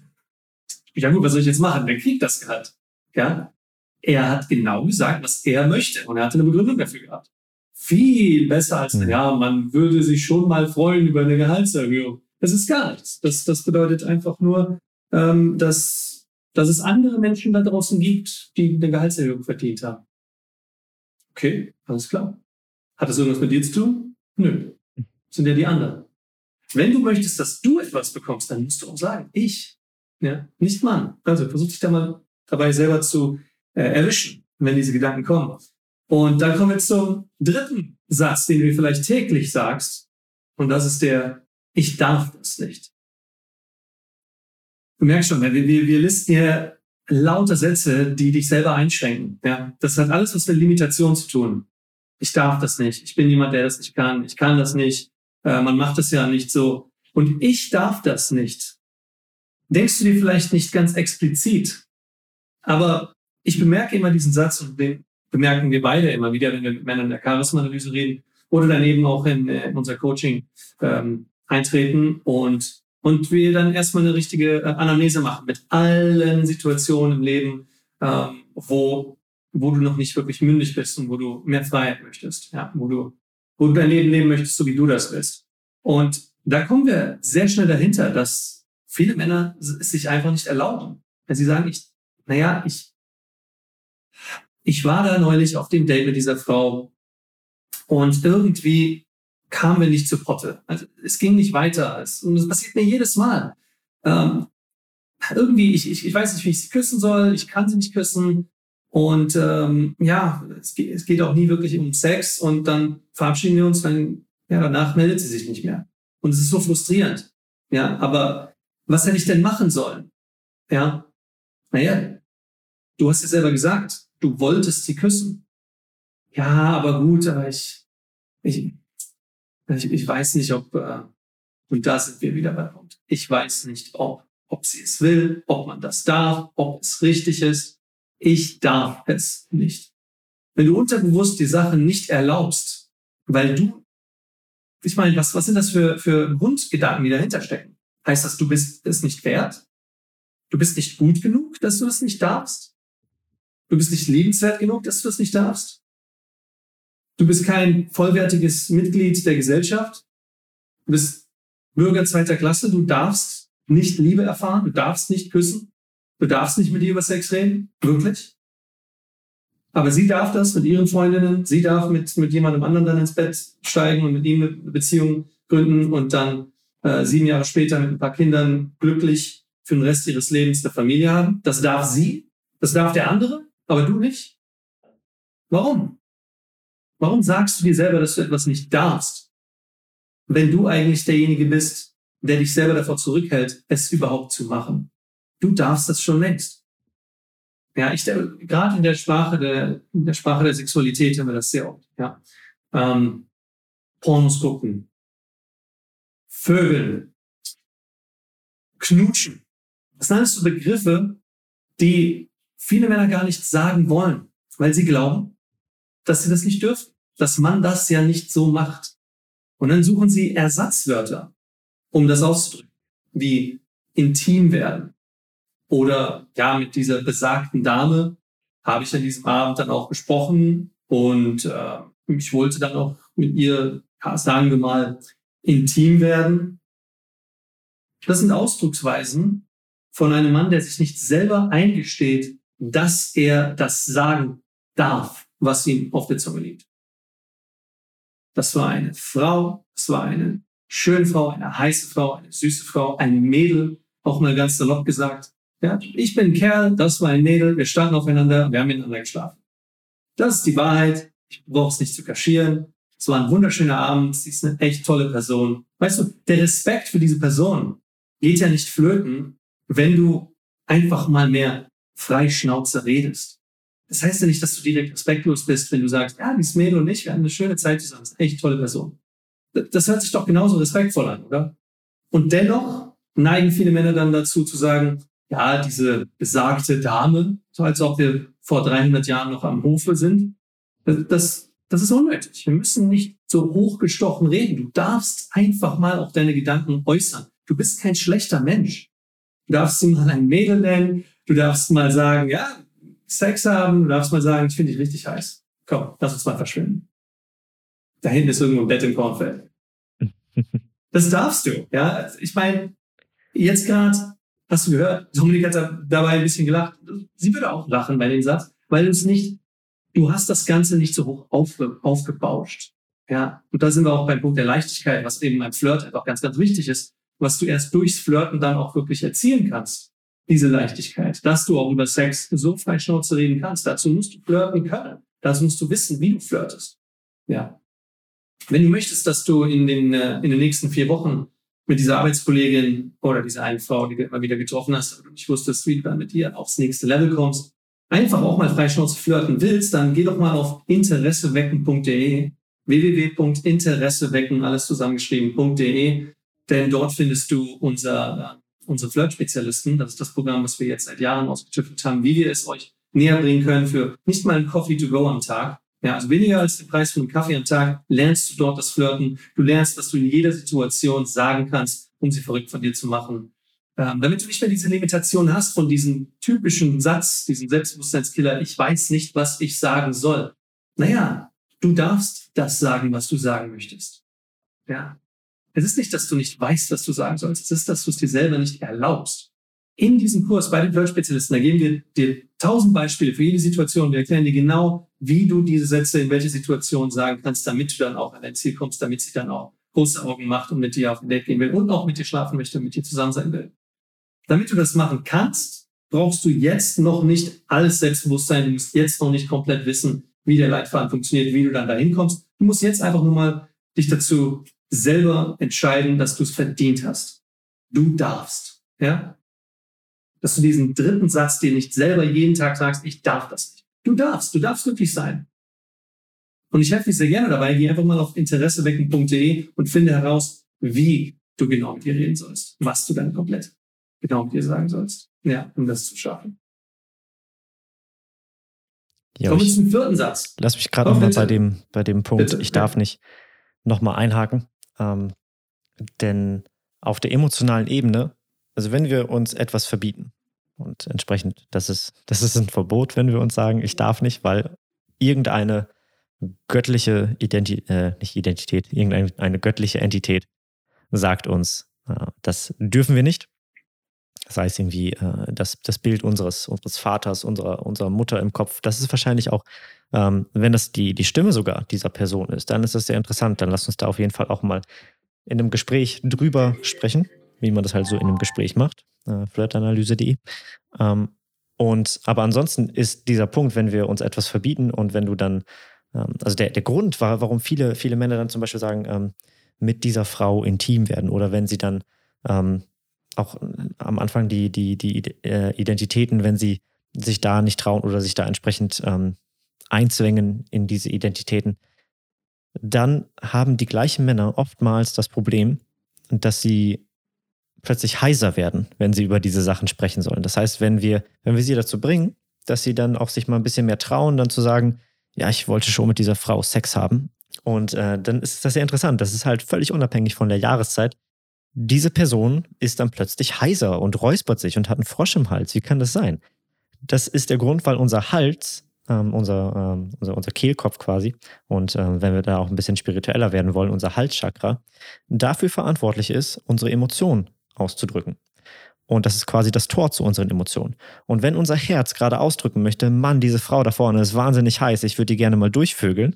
Ja gut, was soll ich jetzt machen? Wer kriegt das Gehalt? Ja, er hat genau gesagt, was er möchte und er hatte eine Begründung dafür gehabt. Viel besser als, mhm. ja, man würde sich schon mal freuen über eine Gehaltserhöhung. Das ist gar nichts. Das, das bedeutet einfach nur, ähm, dass, dass es andere Menschen da draußen gibt, die eine Gehaltserhöhung verdient haben. Okay, alles klar. Hat das irgendwas mit dir zu tun? Nö. Sind ja die anderen. Wenn du möchtest, dass du etwas bekommst, dann musst du auch sagen, ich, ja, nicht Mann. Also versuch dich da mal dabei selber zu äh, erwischen, wenn diese Gedanken kommen. Und dann kommen wir zum dritten Satz, den du vielleicht täglich sagst. Und das ist der, ich darf das nicht. Du merkst schon, wir, wir, wir listen hier lauter Sätze, die dich selber einschränken. Ja, das hat alles was mit Limitation zu tun. Ich darf das nicht. Ich bin jemand, der das nicht kann. Ich kann das nicht. Äh, man macht das ja nicht so. Und ich darf das nicht. Denkst du dir vielleicht nicht ganz explizit, aber ich bemerke immer diesen Satz und den bemerken wir beide immer wieder, wenn wir mit Männern in der Charisma-Analyse reden oder daneben auch in, äh, in unser Coaching ähm, eintreten und, und wir dann erstmal eine richtige äh, Anamnese machen mit allen Situationen im Leben, ähm, wo, wo du noch nicht wirklich mündig bist und wo du mehr Freiheit möchtest, ja, wo du, wo du dein Leben leben möchtest, so wie du das willst. Und da kommen wir sehr schnell dahinter, dass viele Männer es sich einfach nicht erlauben. Wenn sie sagen, ich, naja, ich, ich war da neulich auf dem Date mit dieser Frau und irgendwie kamen wir nicht zur Potte. Also es ging nicht weiter. und das passiert mir jedes Mal. Ähm, irgendwie, ich, ich, ich weiß nicht, wie ich sie küssen soll, ich kann sie nicht küssen. Und ähm, ja, es geht, es geht auch nie wirklich um Sex und dann verabschieden wir uns, dann ja, danach meldet sie sich nicht mehr. Und es ist so frustrierend. Ja, aber was hätte ich denn machen sollen? Ja, naja, du hast es selber gesagt du wolltest sie küssen. Ja, aber gut, aber ich, ich, ich, ich weiß nicht, ob, äh, und da sind wir wieder bei Punkt. Ich weiß nicht, ob, ob sie es will, ob man das darf, ob es richtig ist. Ich darf es nicht. Wenn du unterbewusst die Sachen nicht erlaubst, weil du, ich meine, was, was sind das für, für Grundgedanken, die dahinter stecken? Heißt das, du bist es nicht wert? Du bist nicht gut genug, dass du es nicht darfst? Du bist nicht lebenswert genug, dass du das nicht darfst. Du bist kein vollwertiges Mitglied der Gesellschaft. Du bist Bürger zweiter Klasse. Du darfst nicht Liebe erfahren. Du darfst nicht küssen. Du darfst nicht mit ihr über Sex reden. Wirklich. Aber sie darf das mit ihren Freundinnen. Sie darf mit, mit jemandem anderen dann ins Bett steigen und mit ihm eine Beziehung gründen und dann äh, sieben Jahre später mit ein paar Kindern glücklich für den Rest ihres Lebens eine Familie haben. Das darf sie. Das darf der andere aber du nicht? Warum? Warum sagst du dir selber, dass du etwas nicht darfst, wenn du eigentlich derjenige bist, der dich selber davor zurückhält, es überhaupt zu machen? Du darfst das schon längst. Ja, ich gerade in der Sprache der in der Sprache der Sexualität haben wir das sehr oft. Ja, ähm, Pornos gucken, Vögeln, Knutschen. Das sind alles so Begriffe, die viele Männer gar nicht sagen wollen, weil sie glauben, dass sie das nicht dürfen, dass man das ja nicht so macht. Und dann suchen sie Ersatzwörter, um das auszudrücken, wie intim werden. Oder ja, mit dieser besagten Dame habe ich an diesem Abend dann auch gesprochen und äh, ich wollte dann auch mit ihr, sagen wir mal, intim werden. Das sind Ausdrucksweisen von einem Mann, der sich nicht selber eingesteht, dass er das sagen darf, was ihm auf der Zunge liegt. Das war eine Frau, das war eine schöne Frau, eine heiße Frau, eine süße Frau, ein Mädel, auch mal ganz salopp gesagt. Ja, ich bin ein Kerl, das war ein Mädel, wir standen aufeinander, wir haben miteinander geschlafen. Das ist die Wahrheit, ich brauche es nicht zu kaschieren. es war ein wunderschöner Abend, sie ist eine echt tolle Person. Weißt du, der Respekt für diese Person geht ja nicht flöten, wenn du einfach mal mehr Freischnauze redest. Das heißt ja nicht, dass du direkt respektlos bist, wenn du sagst, ja, die Mädel und ich, wir hatten eine schöne Zeit zusammen, das ist eine echt tolle Person. Das hört sich doch genauso respektvoll an, oder? Und dennoch neigen viele Männer dann dazu zu sagen, ja, diese besagte Dame, so als ob wir vor 300 Jahren noch am Hofe sind, das, das ist unnötig. Wir müssen nicht so hochgestochen reden. Du darfst einfach mal auch deine Gedanken äußern. Du bist kein schlechter Mensch. Du darfst sie mal ein Mädel nennen. Du darfst mal sagen, ja, Sex haben. Du darfst mal sagen, ich finde dich richtig heiß. Komm, lass uns mal verschwinden. Da hinten ist irgendwo ein Bett im Kornfeld. Das darfst du, ja. Ich meine, jetzt gerade hast du gehört, Dominik hat dabei ein bisschen gelacht. Sie würde auch lachen bei dem Satz, weil du es nicht du hast das Ganze nicht so hoch aufge, aufgebauscht. Ja, und da sind wir auch beim Punkt der Leichtigkeit, was eben beim Flirt einfach ganz, ganz wichtig ist, was du erst durchs Flirten dann auch wirklich erzielen kannst. Diese Leichtigkeit, dass du auch über Sex so frei Schnauze reden kannst. Dazu musst du flirten können. Dazu musst du wissen, wie du flirtest. Ja. Wenn du möchtest, dass du in den, äh, in den nächsten vier Wochen mit dieser Arbeitskollegin oder dieser einen Frau, die du immer wieder getroffen hast, du nicht wusstest, wie du mit ihr aufs nächste Level kommst, einfach auch mal freischnauze flirten willst, dann geh doch mal auf interessewecken.de, www.interessewecken, alles zusammengeschrieben.de, denn dort findest du unser, äh, unsere Flirt-Spezialisten. Das ist das Programm, was wir jetzt seit Jahren ausgetüftelt haben, wie wir es euch näher bringen können für nicht mal ein Coffee to go am Tag. Ja, also weniger als den Preis von einem Kaffee am Tag lernst du dort das Flirten. Du lernst, was du in jeder Situation sagen kannst, um sie verrückt von dir zu machen ähm, damit du nicht mehr diese Limitation hast von diesem typischen Satz, diesem Selbstbewusstseinskiller, ich weiß nicht, was ich sagen soll. Naja, du darfst das sagen, was du sagen möchtest. Ja. Es ist nicht, dass du nicht weißt, was du sagen sollst. Es ist, dass du es dir selber nicht erlaubst. In diesem Kurs bei den Flirt-Spezialisten, da geben wir dir tausend Beispiele für jede Situation. Wir erklären dir genau, wie du diese Sätze in welche Situation sagen kannst, damit du dann auch an dein Ziel kommst, damit sie dann auch große Augen macht und mit dir auf ein Date gehen will und auch mit dir schlafen möchte und mit dir zusammen sein will. Damit du das machen kannst, brauchst du jetzt noch nicht alles Selbstbewusstsein. Du musst jetzt noch nicht komplett wissen, wie der Leitfaden funktioniert, wie du dann dahin kommst. Du musst jetzt einfach nur mal dich dazu selber entscheiden, dass du es verdient hast. Du darfst, ja? Dass du diesen dritten Satz dir nicht selber jeden Tag sagst, ich darf das nicht. Du darfst, du darfst glücklich sein. Und ich helfe dir sehr gerne dabei. Geh einfach mal auf interessewecken.de und finde heraus, wie du genau mit dir reden sollst, was du dann komplett genau dir sagen sollst. Ja, um das zu schaffen. Ja, Kommen wir zum vierten Satz. Lass mich gerade nochmal bei dem, bei dem Punkt, bitte, ich darf nicht nochmal einhaken. Ähm, denn auf der emotionalen Ebene, also wenn wir uns etwas verbieten und entsprechend, das ist, das ist ein Verbot, wenn wir uns sagen, ich darf nicht, weil irgendeine göttliche Identität, äh, nicht Identität, irgendeine göttliche Entität sagt uns, äh, das dürfen wir nicht sei es irgendwie äh, das, das Bild unseres, unseres Vaters, unserer, unserer Mutter im Kopf. Das ist wahrscheinlich auch, ähm, wenn das die, die Stimme sogar dieser Person ist, dann ist das sehr interessant. Dann lass uns da auf jeden Fall auch mal in einem Gespräch drüber sprechen, wie man das halt so in einem Gespräch macht. Äh, flirtanalyse.de. Ähm, und aber ansonsten ist dieser Punkt, wenn wir uns etwas verbieten und wenn du dann, ähm, also der, der Grund war, warum viele, viele Männer dann zum Beispiel sagen, ähm, mit dieser Frau intim werden oder wenn sie dann ähm, auch am Anfang die, die, die äh, Identitäten, wenn sie sich da nicht trauen oder sich da entsprechend ähm, einzwängen in diese Identitäten, dann haben die gleichen Männer oftmals das Problem, dass sie plötzlich heiser werden, wenn sie über diese Sachen sprechen sollen. Das heißt, wenn wir, wenn wir sie dazu bringen, dass sie dann auch sich mal ein bisschen mehr trauen, dann zu sagen, ja, ich wollte schon mit dieser Frau Sex haben. Und äh, dann ist das sehr interessant. Das ist halt völlig unabhängig von der Jahreszeit diese Person ist dann plötzlich heiser und räuspert sich und hat einen Frosch im Hals. Wie kann das sein? Das ist der Grund, weil unser Hals, ähm, unser, ähm, unser, unser Kehlkopf quasi, und ähm, wenn wir da auch ein bisschen spiritueller werden wollen, unser Halschakra, dafür verantwortlich ist, unsere Emotionen auszudrücken. Und das ist quasi das Tor zu unseren Emotionen. Und wenn unser Herz gerade ausdrücken möchte, Mann, diese Frau da vorne ist wahnsinnig heiß, ich würde die gerne mal durchvögeln,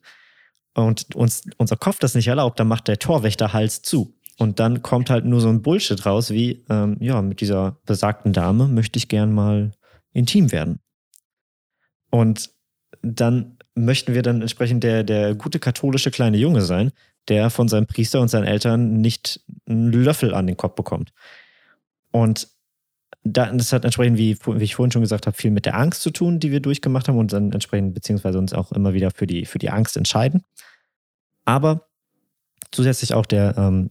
und uns unser Kopf das nicht erlaubt, dann macht der Torwächterhals zu. Und dann kommt halt nur so ein Bullshit raus, wie, ähm, ja, mit dieser besagten Dame möchte ich gern mal intim werden. Und dann möchten wir dann entsprechend der, der gute katholische kleine Junge sein, der von seinem Priester und seinen Eltern nicht einen Löffel an den Kopf bekommt. Und das hat entsprechend, wie, wie, ich vorhin schon gesagt habe, viel mit der Angst zu tun, die wir durchgemacht haben und dann entsprechend beziehungsweise uns auch immer wieder für die, für die Angst entscheiden. Aber zusätzlich auch der, ähm,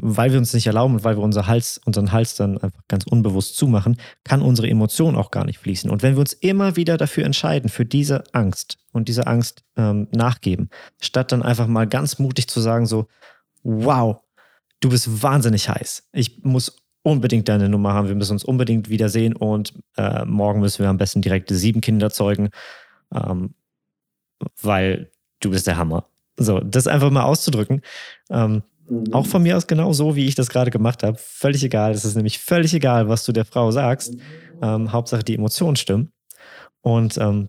weil wir uns nicht erlauben und weil wir unser Hals, unseren Hals dann einfach ganz unbewusst zumachen, kann unsere Emotion auch gar nicht fließen. Und wenn wir uns immer wieder dafür entscheiden, für diese Angst und diese Angst ähm, nachgeben, statt dann einfach mal ganz mutig zu sagen, so, wow, du bist wahnsinnig heiß. Ich muss unbedingt deine Nummer haben. Wir müssen uns unbedingt wiedersehen und äh, morgen müssen wir am besten direkt sieben Kinder zeugen, ähm, weil du bist der Hammer. So, das einfach mal auszudrücken. Ähm, mhm. Auch von mir aus genau so, wie ich das gerade gemacht habe. Völlig egal. Es ist nämlich völlig egal, was du der Frau sagst. Ähm, Hauptsache die Emotionen stimmen. Und ähm,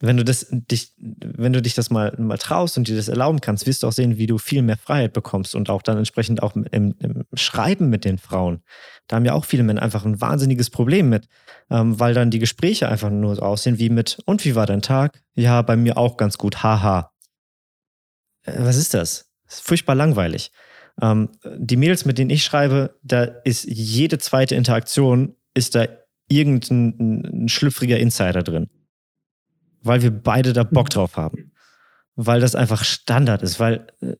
wenn du das dich, wenn du dich das mal, mal traust und dir das erlauben kannst, wirst du auch sehen, wie du viel mehr Freiheit bekommst und auch dann entsprechend auch im, im Schreiben mit den Frauen. Da haben ja auch viele Männer einfach ein wahnsinniges Problem mit, ähm, weil dann die Gespräche einfach nur so aussehen wie mit, und wie war dein Tag? Ja, bei mir auch ganz gut, haha. Äh, was ist das? Das ist furchtbar langweilig. Ähm, die Mails, mit denen ich schreibe, da ist jede zweite Interaktion, ist da irgendein schlüpfriger Insider drin weil wir beide da Bock drauf haben. Weil das einfach Standard ist, weil äh,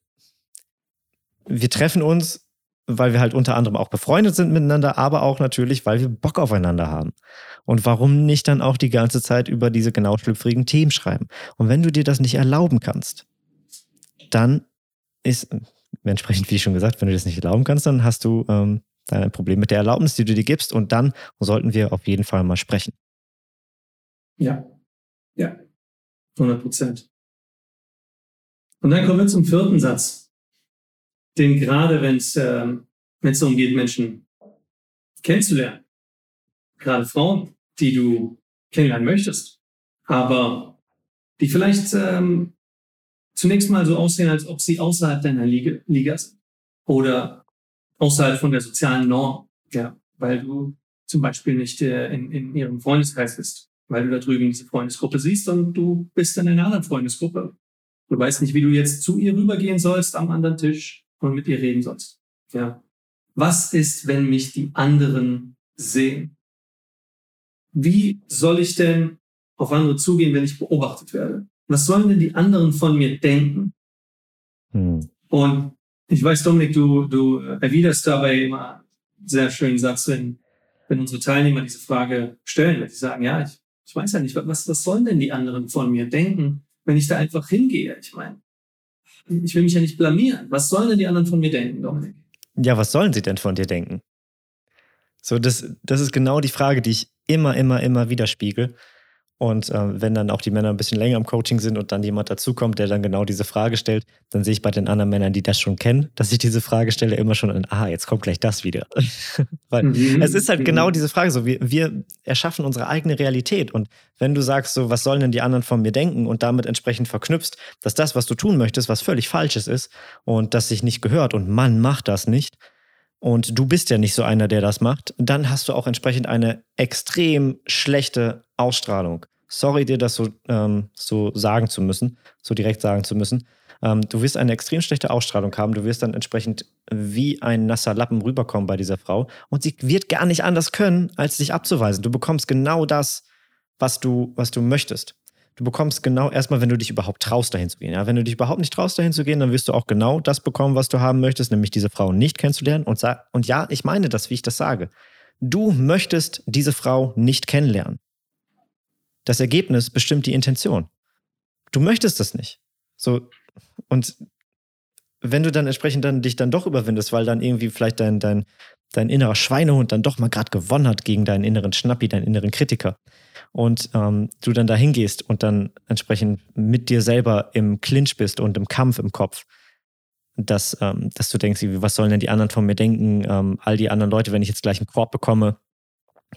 wir treffen uns, weil wir halt unter anderem auch befreundet sind miteinander, aber auch natürlich, weil wir Bock aufeinander haben. Und warum nicht dann auch die ganze Zeit über diese genau schlüpfrigen Themen schreiben? Und wenn du dir das nicht erlauben kannst, dann ist, entsprechend wie schon gesagt, wenn du das nicht erlauben kannst, dann hast du ähm, dann ein Problem mit der Erlaubnis, die du dir gibst. Und dann sollten wir auf jeden Fall mal sprechen. Ja, ja, 100 Prozent. Und dann kommen wir zum vierten Satz. Den gerade, wenn es äh, wenn's darum geht, Menschen kennenzulernen, gerade Frauen, die du kennenlernen möchtest, aber die vielleicht ähm, zunächst mal so aussehen, als ob sie außerhalb deiner Liga, Liga sind oder außerhalb von der sozialen Norm, ja, weil du zum Beispiel nicht äh, in, in ihrem Freundeskreis bist weil du da drüben diese Freundesgruppe siehst und du bist in einer anderen Freundesgruppe. Du weißt nicht, wie du jetzt zu ihr rübergehen sollst am anderen Tisch und mit ihr reden sollst. Ja. Was ist, wenn mich die anderen sehen? Wie soll ich denn auf andere zugehen, wenn ich beobachtet werde? Was sollen denn die anderen von mir denken? Hm. Und ich weiß, Dominik, du, du erwiderst dabei immer sehr schönen Satz, wenn, wenn unsere Teilnehmer diese Frage stellen, wenn sie sagen, ja, ich ich weiß ja nicht, was, was sollen denn die anderen von mir denken, wenn ich da einfach hingehe? Ich meine, ich will mich ja nicht blamieren. Was sollen denn die anderen von mir denken, Dominik? Ja, was sollen sie denn von dir denken? So, das, das ist genau die Frage, die ich immer, immer, immer wieder spiegel. Und äh, wenn dann auch die Männer ein bisschen länger im Coaching sind und dann jemand dazukommt, der dann genau diese Frage stellt, dann sehe ich bei den anderen Männern, die das schon kennen, dass ich diese Frage stelle, immer schon an, ah, jetzt kommt gleich das wieder. Weil mhm. es ist halt genau diese Frage so, wir, wir erschaffen unsere eigene Realität. Und wenn du sagst, so, was sollen denn die anderen von mir denken und damit entsprechend verknüpfst, dass das, was du tun möchtest, was völlig Falsches ist und das sich nicht gehört und man macht das nicht, und du bist ja nicht so einer, der das macht, dann hast du auch entsprechend eine extrem schlechte Ausstrahlung. Sorry, dir das so, ähm, so sagen zu müssen, so direkt sagen zu müssen. Ähm, du wirst eine extrem schlechte Ausstrahlung haben. Du wirst dann entsprechend wie ein nasser Lappen rüberkommen bei dieser Frau. Und sie wird gar nicht anders können, als dich abzuweisen. Du bekommst genau das, was du, was du möchtest. Du bekommst genau erstmal, wenn du dich überhaupt traust, dahin zu gehen. Ja? Wenn du dich überhaupt nicht traust, dahin zu gehen, dann wirst du auch genau das bekommen, was du haben möchtest, nämlich diese Frau nicht kennenzulernen. Und, und ja, ich meine das, wie ich das sage. Du möchtest diese Frau nicht kennenlernen. Das Ergebnis bestimmt die Intention. Du möchtest das nicht. So, und wenn du dann entsprechend dann dich dann doch überwindest, weil dann irgendwie vielleicht dein, dein, dein innerer Schweinehund dann doch mal gerade gewonnen hat gegen deinen inneren Schnappi, deinen inneren Kritiker, und ähm, du dann da hingehst und dann entsprechend mit dir selber im Clinch bist und im Kampf im Kopf, dass, ähm, dass du denkst, was sollen denn die anderen von mir denken? Ähm, all die anderen Leute, wenn ich jetzt gleich einen Korb bekomme,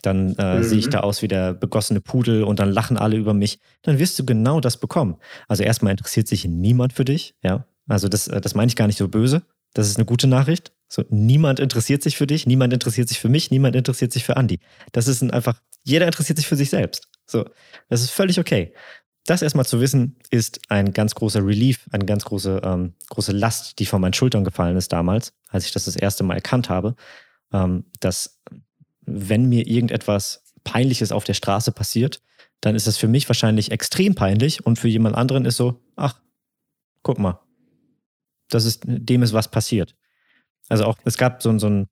dann äh, mhm. sehe ich da aus wie der begossene Pudel und dann lachen alle über mich, dann wirst du genau das bekommen. Also erstmal interessiert sich niemand für dich, ja. Also das, äh, das meine ich gar nicht so böse. Das ist eine gute Nachricht. So, niemand interessiert sich für dich, niemand interessiert sich für mich, niemand interessiert sich für Andi. Das ist ein einfach, jeder interessiert sich für sich selbst. So, das ist völlig okay. das erstmal zu wissen, ist ein ganz großer Relief, eine ganz große, ähm, große Last, die von meinen Schultern gefallen ist damals, als ich das das erste Mal erkannt habe, ähm, dass wenn mir irgendetwas Peinliches auf der Straße passiert, dann ist es für mich wahrscheinlich extrem peinlich und für jemand anderen ist so, ach, guck mal, das ist, dem ist was passiert. Also auch, es gab so, so ein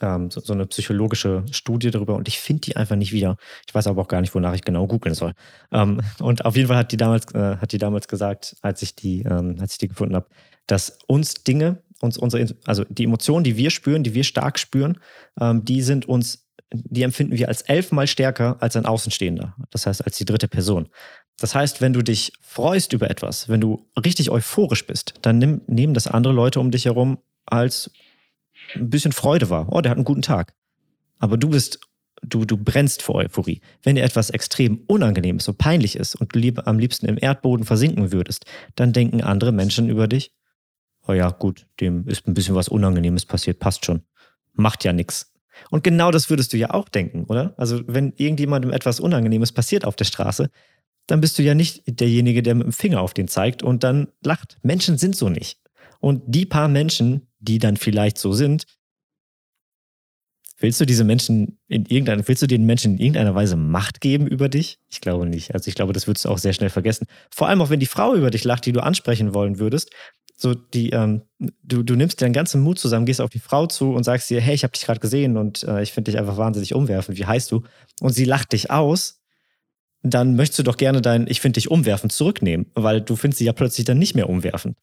ähm, so, so, eine psychologische Studie darüber und ich finde die einfach nicht wieder. Ich weiß aber auch gar nicht, wonach ich genau googeln soll. Ähm, und auf jeden Fall hat die damals, äh, hat die damals gesagt, als ich die, ähm, als ich die gefunden habe, dass uns Dinge, uns unsere, also die Emotionen, die wir spüren, die wir stark spüren, ähm, die sind uns, die empfinden wir als elfmal stärker als ein Außenstehender. Das heißt, als die dritte Person. Das heißt, wenn du dich freust über etwas, wenn du richtig euphorisch bist, dann nimm, nehmen das andere Leute um dich herum als ein bisschen Freude war. Oh, der hat einen guten Tag. Aber du bist, du, du brennst vor Euphorie. Wenn dir etwas extrem unangenehm ist, so peinlich ist und du lieb, am liebsten im Erdboden versinken würdest, dann denken andere Menschen über dich, oh ja, gut, dem ist ein bisschen was Unangenehmes passiert, passt schon. Macht ja nichts. Und genau das würdest du ja auch denken, oder? Also, wenn irgendjemandem etwas Unangenehmes passiert auf der Straße, dann bist du ja nicht derjenige, der mit dem Finger auf den zeigt und dann lacht. Menschen sind so nicht. Und die paar Menschen, die dann vielleicht so sind, willst du diese Menschen in irgendeiner, willst du den Menschen in irgendeiner Weise Macht geben über dich? Ich glaube nicht. Also ich glaube, das würdest du auch sehr schnell vergessen. Vor allem auch, wenn die Frau über dich lacht, die du ansprechen wollen würdest. So die, ähm, du, du nimmst deinen ganzen Mut zusammen, gehst auf die Frau zu und sagst ihr, hey, ich habe dich gerade gesehen und äh, ich finde dich einfach wahnsinnig umwerfend. Wie heißt du? Und sie lacht dich aus. Dann möchtest du doch gerne dein Ich finde dich umwerfend zurücknehmen, weil du findest sie ja plötzlich dann nicht mehr umwerfend.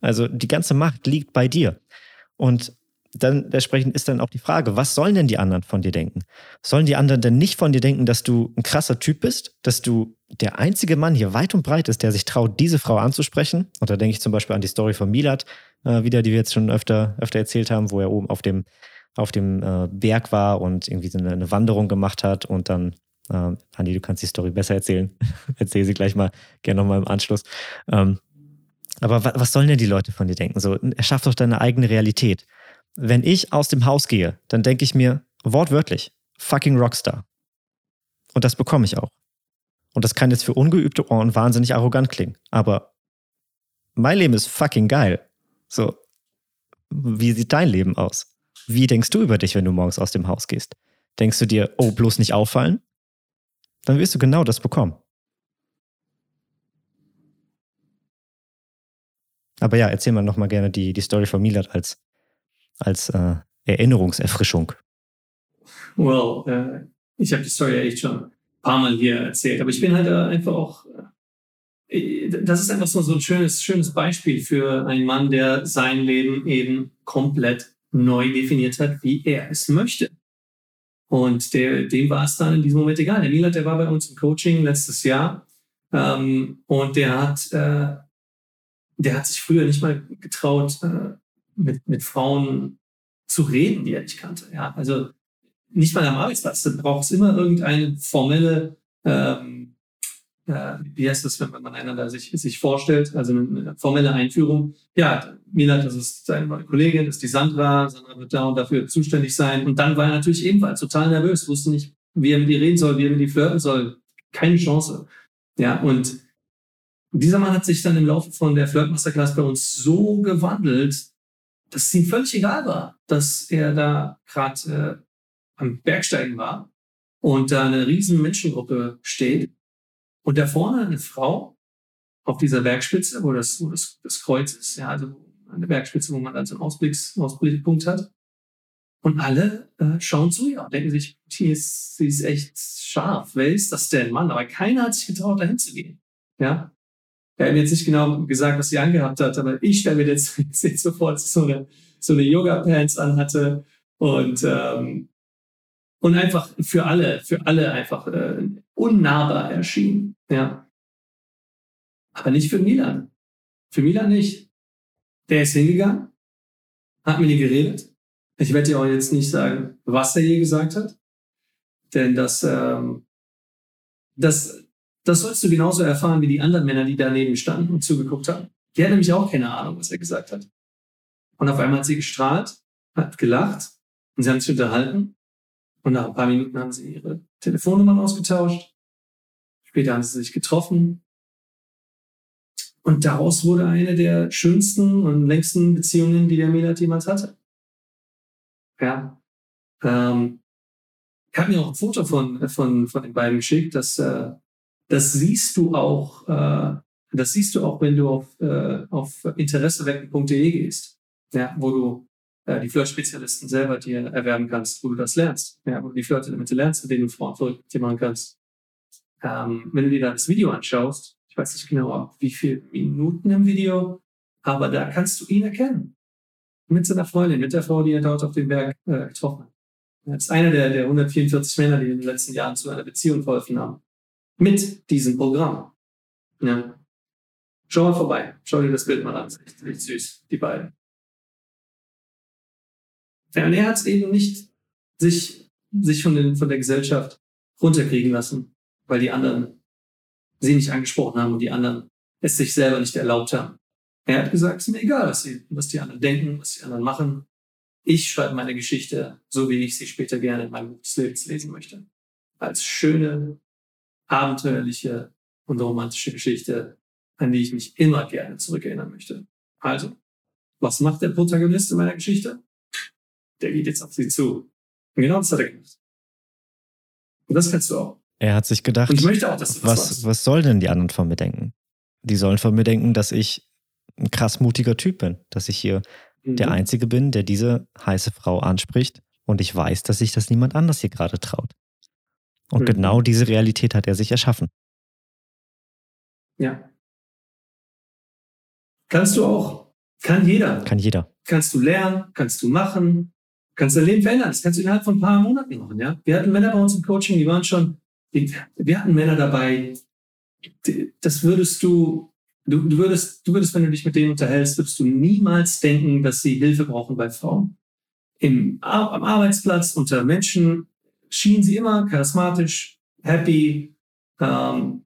Also die ganze Macht liegt bei dir. Und dann entsprechend ist dann auch die Frage, was sollen denn die anderen von dir denken? Sollen die anderen denn nicht von dir denken, dass du ein krasser Typ bist, dass du der einzige Mann hier weit und breit ist, der sich traut, diese Frau anzusprechen? Und da denke ich zum Beispiel an die Story von Milat, äh, wieder, die wir jetzt schon öfter, öfter erzählt haben, wo er oben auf dem, auf dem äh, Berg war und irgendwie so eine, eine Wanderung gemacht hat und dann äh, Andi, du kannst die Story besser erzählen. Erzähl sie gleich mal gerne nochmal im Anschluss. Ähm, aber was sollen denn die Leute von dir denken? So, erschaff doch deine eigene Realität. Wenn ich aus dem Haus gehe, dann denke ich mir wortwörtlich, fucking Rockstar. Und das bekomme ich auch. Und das kann jetzt für ungeübte Ohren wahnsinnig arrogant klingen. Aber mein Leben ist fucking geil. So, wie sieht dein Leben aus? Wie denkst du über dich, wenn du morgens aus dem Haus gehst? Denkst du dir, oh, bloß nicht auffallen? Dann wirst du genau das bekommen. Aber ja, erzähl mal nochmal gerne die, die Story von Milat als, als äh, Erinnerungserfrischung. Well, äh, ich habe die Story ja echt schon ein paar Mal hier erzählt, aber ich bin halt äh, einfach auch, äh, das ist einfach so, so ein schönes, schönes Beispiel für einen Mann, der sein Leben eben komplett neu definiert hat, wie er es möchte. Und der, dem war es dann in diesem Moment egal. Der Milat, der war bei uns im Coaching letztes Jahr ähm, und der hat äh, der hat sich früher nicht mal getraut, äh, mit, mit Frauen zu reden, die er nicht kannte. Ja, also nicht mal am Arbeitsplatz. Da braucht es immer irgendeine formelle, ähm, äh, wie heißt das, wenn man einander sich, sich vorstellt, also eine formelle Einführung. Ja, Milat, das ist seine Kollegin, das ist die Sandra. Sandra wird da und dafür zuständig sein. Und dann war er natürlich ebenfalls total nervös, wusste nicht, wie er mit ihr reden soll, wie er mit ihr flirten soll. Keine Chance. Ja, und dieser Mann hat sich dann im Laufe von der Flirt Masterclass bei uns so gewandelt, dass es ihm völlig egal war, dass er da gerade äh, am Bergsteigen war und da eine riesen Menschengruppe steht und da vorne eine Frau auf dieser Bergspitze, wo das, wo das, das Kreuz ist, ja, also eine Bergspitze, wo man dann so einen Ausblicks, Ausblickpunkt hat. Und alle äh, schauen zu ihr und denken sich, die ist, die ist echt scharf. Wer ist das denn, Mann? Aber keiner hat sich getraut, dahin zu gehen. Ja, er hat mir jetzt nicht genau gesagt, was sie angehabt hat, aber ich stelle mir jetzt, jetzt sofort so eine, so eine Yoga-Pants anhatte und, ähm, und einfach für alle, für alle einfach äh, unnahbar erschien. Ja. Aber nicht für Milan. Für Milan nicht. Der ist hingegangen, hat mit ihr geredet. Ich werde dir auch jetzt nicht sagen, was er je gesagt hat, denn das, ähm, das das sollst du genauso erfahren wie die anderen Männer, die daneben standen und zugeguckt haben. Die hat nämlich auch keine Ahnung, was er gesagt hat. Und auf einmal hat sie gestrahlt, hat gelacht und sie haben sich unterhalten. Und nach ein paar Minuten haben sie ihre Telefonnummern ausgetauscht. Später haben sie sich getroffen. Und daraus wurde eine der schönsten und längsten Beziehungen, die der Melat jemals hatte. Ja. Ähm, ich habe mir auch ein Foto von, von, von den beiden geschickt. Das, äh, das siehst du auch, äh, das siehst du auch, wenn du auf, äh, auf interessewecken.de gehst, ja, wo du äh, die Flirt-Spezialisten selber dir erwerben kannst, wo du das lernst, ja, wo du die Flirt-Elemente lernst, mit denen du Frauen verrückt machen kannst. Ähm, wenn du dir da das Video anschaust, ich weiß nicht genau, wie viele Minuten im Video, aber da kannst du ihn erkennen. Mit seiner Freundin, mit der Frau, die er dort auf dem Berg äh, getroffen hat. Er ist einer der, der 144 Männer, die in den letzten Jahren zu einer Beziehung verholfen haben. Mit diesem Programm. Ja. Schau mal vorbei. Schau dir das Bild mal an. Das echt, süß, die beiden. Ja, und er hat eben nicht sich, sich von, den, von der Gesellschaft runterkriegen lassen, weil die anderen sie nicht angesprochen haben und die anderen es sich selber nicht erlaubt haben. Er hat gesagt, es ist mir egal, was, sie, was die anderen denken, was die anderen machen. Ich schreibe meine Geschichte, so wie ich sie später gerne in meinem Buch des Lebens lesen möchte. Als schöne, abenteuerliche und romantische Geschichte, an die ich mich immer gerne zurückerinnern möchte. Also, was macht der Protagonist in meiner Geschichte? Der geht jetzt auf sie zu. Und genau das hat er gemacht. Und das kannst du auch. Er hat sich gedacht, und ich möchte auch, dass du was, was, was soll denn die anderen von mir denken? Die sollen von mir denken, dass ich ein krass mutiger Typ bin, dass ich hier mhm. der Einzige bin, der diese heiße Frau anspricht und ich weiß, dass sich das niemand anders hier gerade traut. Und mhm. genau diese Realität hat er sich erschaffen. Ja. Kannst du auch. Kann jeder. Kann jeder. Kannst du lernen, kannst du machen, kannst dein Leben verändern. Das kannst du innerhalb von ein paar Monaten machen. Ja? Wir hatten Männer bei uns im Coaching, die waren schon wir hatten Männer dabei, das würdest du, du, du würdest, du würdest, wenn du dich mit denen unterhältst, würdest du niemals denken, dass sie Hilfe brauchen bei Frauen. Im, am Arbeitsplatz unter Menschen schienen sie immer charismatisch, happy, ähm,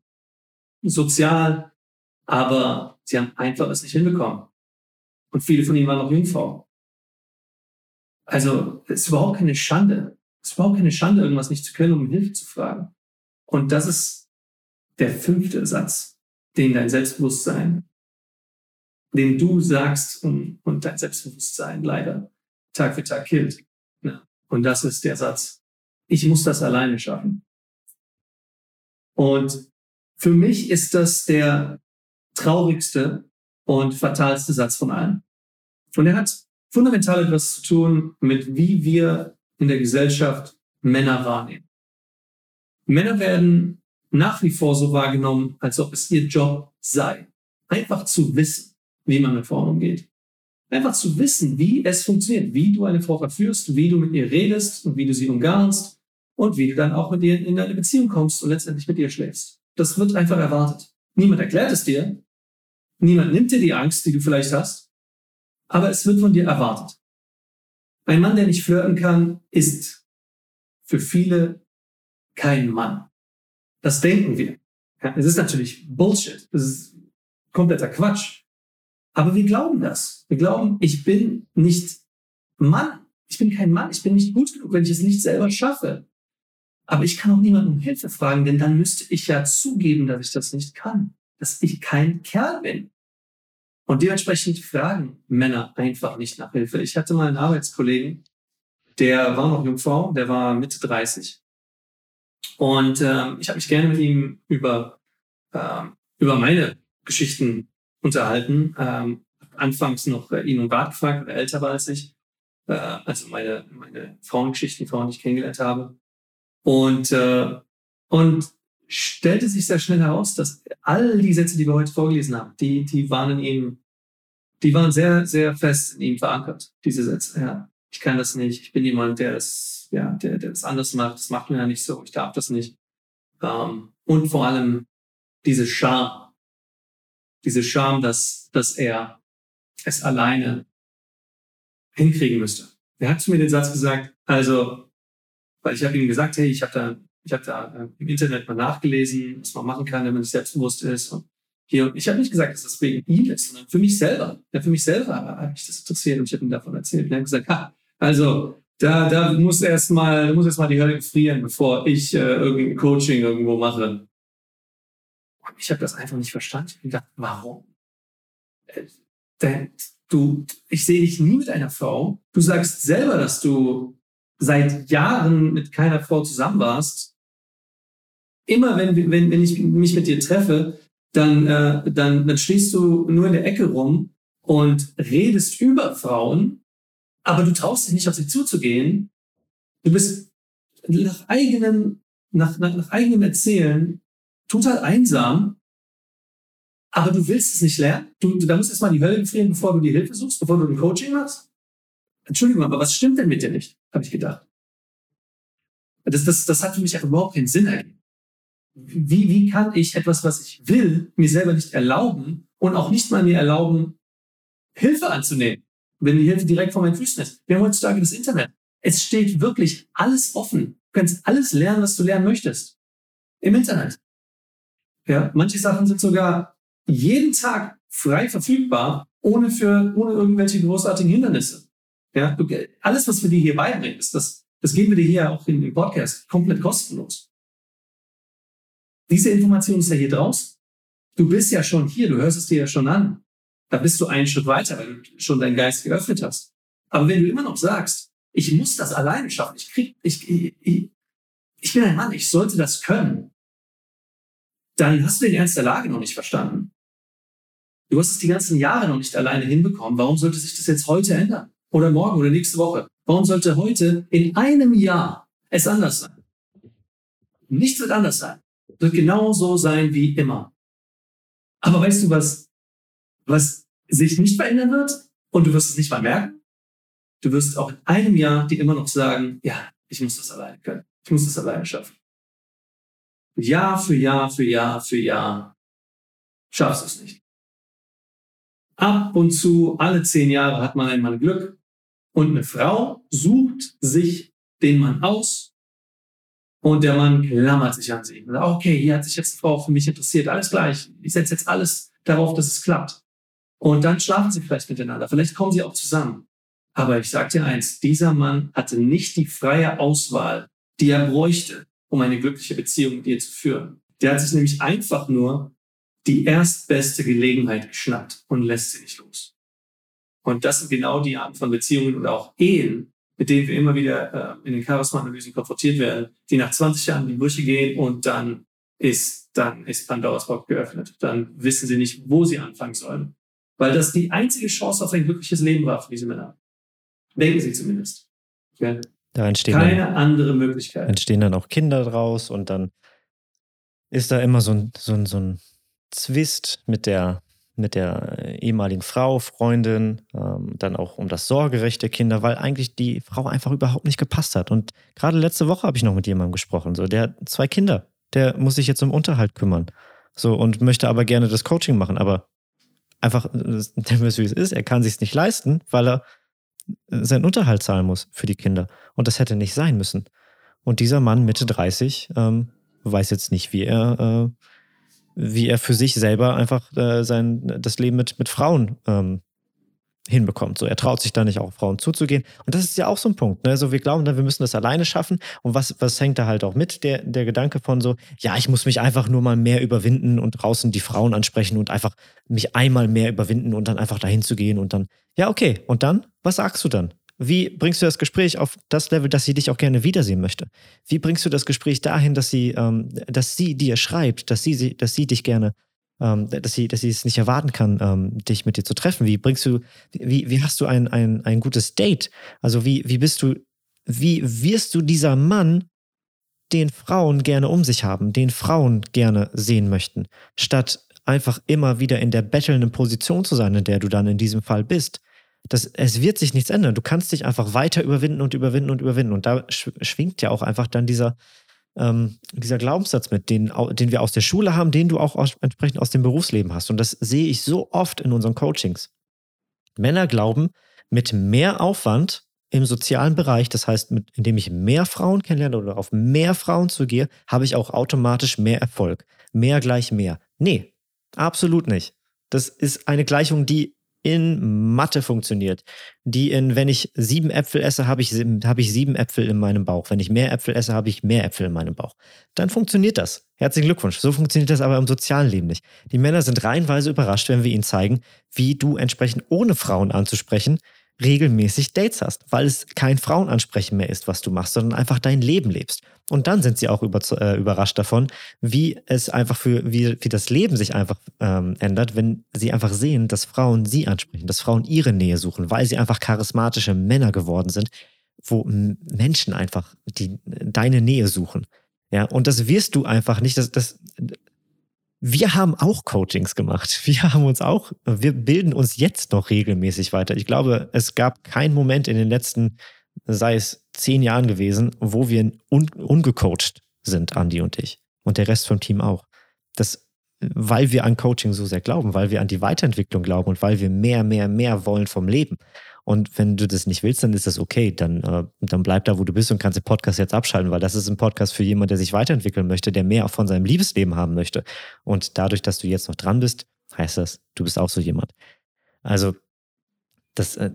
sozial, aber sie haben einfach es nicht hinbekommen. Und viele von ihnen waren noch Jungfrau. Also es ist überhaupt keine Schande. Es ist überhaupt keine Schande, irgendwas nicht zu können, um Hilfe zu fragen. Und das ist der fünfte Satz, den dein Selbstbewusstsein, den du sagst und, und dein Selbstbewusstsein leider Tag für Tag killt. Und das ist der Satz, ich muss das alleine schaffen. Und für mich ist das der traurigste und fatalste Satz von allen. Und er hat fundamental etwas zu tun mit, wie wir in der Gesellschaft Männer wahrnehmen. Männer werden nach wie vor so wahrgenommen, als ob es ihr Job sei. Einfach zu wissen, wie man mit Frauen umgeht. Einfach zu wissen, wie es funktioniert, wie du eine Frau verführst, wie du mit ihr redest und wie du sie umgarnst und wie du dann auch mit ihr in eine Beziehung kommst und letztendlich mit ihr schläfst. Das wird einfach erwartet. Niemand erklärt es dir. Niemand nimmt dir die Angst, die du vielleicht hast. Aber es wird von dir erwartet. Ein Mann, der nicht flirten kann, ist für viele kein Mann. Das denken wir. Es ist natürlich Bullshit. Es ist kompletter Quatsch. Aber wir glauben das. Wir glauben, ich bin nicht Mann. Ich bin kein Mann. Ich bin nicht gut genug, wenn ich es nicht selber schaffe. Aber ich kann auch niemanden um Hilfe fragen, denn dann müsste ich ja zugeben, dass ich das nicht kann. Dass ich kein Kerl bin. Und dementsprechend fragen Männer einfach nicht nach Hilfe. Ich hatte mal einen Arbeitskollegen, der war noch Jungfrau, der war Mitte 30. Und ähm, ich habe mich gerne mit ihm über, ähm, über meine Geschichten unterhalten. Ähm, anfangs noch äh, ihn um Rat gefragt, weil er älter war als ich. Äh, also meine, meine Frauengeschichten, Frauen, die ich kennengelernt habe. Und, äh, und stellte sich sehr schnell heraus, dass all die Sätze, die wir heute vorgelesen haben, die, die waren in ihm, die waren sehr, sehr fest in ihm verankert, diese Sätze. Ja, ich kann das nicht, ich bin jemand, der das ja, der, der das anders macht, das macht mir ja nicht so, ich darf das nicht. Ähm, und vor allem diese Scham, diese Scham, dass, dass er es alleine hinkriegen müsste. Er hat zu mir den Satz gesagt, also, weil ich habe ihm gesagt, hey, ich habe da, ich habe da äh, im Internet mal nachgelesen, was man machen kann, wenn man sich selbstbewusst ist. Und hier, ich habe nicht gesagt, dass das wegen ihm ist, sondern für mich selber. Ja, für mich selber hat mich das interessiert und ich habe ihm davon erzählt. Und er hat gesagt, ha, also da, da muss erstmal, muss erstmal die Hölle gefrieren, bevor ich äh, irgendein Coaching irgendwo mache. ich habe das einfach nicht verstanden. Ich habe gedacht, warum? Äh, denn du, ich sehe dich nie mit einer Frau. Du sagst selber, dass du seit Jahren mit keiner Frau zusammen warst. Immer wenn, wenn, wenn ich mich mit dir treffe, dann, äh, dann, dann stehst du nur in der Ecke rum und redest über Frauen, aber du traust dich nicht auf sie zuzugehen. Du bist nach eigenem, nach, nach, nach eigenem Erzählen total einsam, aber du willst es nicht lernen. Du, du da musst erstmal die Hölle gefrieren, bevor du die Hilfe suchst, bevor du ein Coaching machst. Entschuldigung, aber was stimmt denn mit dir nicht? Habe ich gedacht. Das, das, das hat für mich einfach überhaupt keinen Sinn ergeben. Wie, wie kann ich etwas, was ich will, mir selber nicht erlauben und auch nicht mal mir erlauben, Hilfe anzunehmen, wenn die Hilfe direkt vor meinen Füßen ist? Wir haben heutzutage das Internet. Es steht wirklich alles offen. Du kannst alles lernen, was du lernen möchtest. Im Internet. Ja, manche Sachen sind sogar jeden Tag frei verfügbar, ohne für, ohne irgendwelche großartigen Hindernisse. Ja, du, alles, was wir dir hier beibringen, ist das, das geben wir dir hier auch in, im Podcast komplett kostenlos. Diese Information ist ja hier draußen. Du bist ja schon hier, du hörst es dir ja schon an. Da bist du einen Schritt weiter, weil du schon deinen Geist geöffnet hast. Aber wenn du immer noch sagst, ich muss das alleine schaffen, ich krieg, ich, ich, ich bin ein Mann, ich sollte das können, dann hast du den Ernst der Lage noch nicht verstanden. Du hast es die ganzen Jahre noch nicht alleine hinbekommen. Warum sollte sich das jetzt heute ändern? Oder morgen oder nächste Woche? Warum sollte heute in einem Jahr es anders sein? Nichts wird anders sein. Es wird genauso sein wie immer. Aber weißt du, was, was sich nicht verändern wird? Und du wirst es nicht mal merken? Du wirst auch in einem Jahr dir immer noch sagen, ja, ich muss das alleine können. Ich muss das alleine schaffen. Jahr für Jahr für Jahr für Jahr schaffst du es nicht. Ab und zu, alle zehn Jahre hat man einmal Glück und eine Frau sucht sich den Mann aus und der Mann klammert sich an sie. okay, hier hat sich jetzt eine Frau für mich interessiert, alles gleich. Ich setze jetzt alles darauf, dass es klappt. Und dann schlafen sie vielleicht miteinander, vielleicht kommen sie auch zusammen. Aber ich sage dir eins, dieser Mann hatte nicht die freie Auswahl, die er bräuchte, um eine glückliche Beziehung mit ihr zu führen. Der hat sich nämlich einfach nur die erstbeste Gelegenheit geschnappt und lässt sie nicht los. Und das sind genau die Arten von Beziehungen oder auch Ehen, mit denen wir immer wieder äh, in den Charisma-Analysen konfrontiert werden, die nach 20 Jahren in die Brüche gehen und dann ist, dann ist Pandoras Box geöffnet. Dann wissen sie nicht, wo sie anfangen sollen. Weil das die einzige Chance auf ein glückliches Leben war für diese Männer. Denken sie zumindest. Ja. Da entstehen Keine dann, andere Möglichkeit. Entstehen dann auch Kinder draus und dann ist da immer so ein, so ein, so ein Zwist mit der, mit der ehemaligen Frau, Freundin, ähm, dann auch um das Sorgerecht der Kinder, weil eigentlich die Frau einfach überhaupt nicht gepasst hat. Und gerade letzte Woche habe ich noch mit jemandem gesprochen, so, der hat zwei Kinder, der muss sich jetzt um Unterhalt kümmern. So, und möchte aber gerne das Coaching machen, aber einfach, der wie es ist, er kann sich nicht leisten, weil er seinen Unterhalt zahlen muss für die Kinder. Und das hätte nicht sein müssen. Und dieser Mann, Mitte 30, ähm, weiß jetzt nicht, wie er, äh, wie er für sich selber einfach äh, sein, das Leben mit, mit Frauen ähm, hinbekommt. So, er traut sich da nicht auch Frauen zuzugehen. Und das ist ja auch so ein Punkt. Ne? So, wir glauben dann, wir müssen das alleine schaffen. Und was, was hängt da halt auch mit? Der, der Gedanke von so, ja, ich muss mich einfach nur mal mehr überwinden und draußen die Frauen ansprechen und einfach mich einmal mehr überwinden und dann einfach dahin zu gehen und dann, ja, okay. Und dann? Was sagst du dann? Wie bringst du das Gespräch auf das Level, dass sie dich auch gerne wiedersehen möchte? Wie bringst du das Gespräch dahin, dass sie, ähm, dass sie dir schreibt, dass sie, dass sie dich gerne ähm, dass sie, dass sie es nicht erwarten kann, ähm, dich mit dir zu treffen? Wie bringst du, wie, wie hast du ein, ein, ein gutes Date? Also wie, wie bist du, wie wirst du dieser Mann, den Frauen gerne um sich haben, den Frauen gerne sehen möchten, statt einfach immer wieder in der bettelnden Position zu sein, in der du dann in diesem Fall bist? Das, es wird sich nichts ändern. Du kannst dich einfach weiter überwinden und überwinden und überwinden. Und da schwingt ja auch einfach dann dieser, ähm, dieser Glaubenssatz mit, den, den wir aus der Schule haben, den du auch aus, entsprechend aus dem Berufsleben hast. Und das sehe ich so oft in unseren Coachings. Männer glauben, mit mehr Aufwand im sozialen Bereich, das heißt, mit, indem ich mehr Frauen kennenlerne oder auf mehr Frauen zugehe, habe ich auch automatisch mehr Erfolg. Mehr gleich mehr. Nee, absolut nicht. Das ist eine Gleichung, die in Mathe funktioniert, die in, wenn ich sieben Äpfel esse, habe ich, hab ich sieben Äpfel in meinem Bauch. Wenn ich mehr Äpfel esse, habe ich mehr Äpfel in meinem Bauch. Dann funktioniert das. Herzlichen Glückwunsch. So funktioniert das aber im sozialen Leben nicht. Die Männer sind reihenweise überrascht, wenn wir ihnen zeigen, wie du entsprechend ohne Frauen anzusprechen regelmäßig Dates hast, weil es kein Frauenansprechen mehr ist, was du machst, sondern einfach dein Leben lebst. Und dann sind sie auch über, äh, überrascht davon, wie es einfach für, wie, wie das Leben sich einfach ähm, ändert, wenn sie einfach sehen, dass Frauen sie ansprechen, dass Frauen ihre Nähe suchen, weil sie einfach charismatische Männer geworden sind, wo Menschen einfach die, deine Nähe suchen. Ja, und das wirst du einfach nicht, das, das, wir haben auch Coachings gemacht. Wir haben uns auch, wir bilden uns jetzt noch regelmäßig weiter. Ich glaube, es gab keinen Moment in den letzten, sei es zehn Jahren gewesen, wo wir un, ungecoacht sind, Andi und ich. Und der Rest vom Team auch. Das, weil wir an Coaching so sehr glauben, weil wir an die Weiterentwicklung glauben und weil wir mehr, mehr, mehr wollen vom Leben. Und wenn du das nicht willst, dann ist das okay. Dann, äh, dann bleib da, wo du bist und kannst den Podcast jetzt abschalten, weil das ist ein Podcast für jemanden, der sich weiterentwickeln möchte, der mehr auch von seinem Liebesleben haben möchte. Und dadurch, dass du jetzt noch dran bist, heißt das, du bist auch so jemand. Also, das, äh,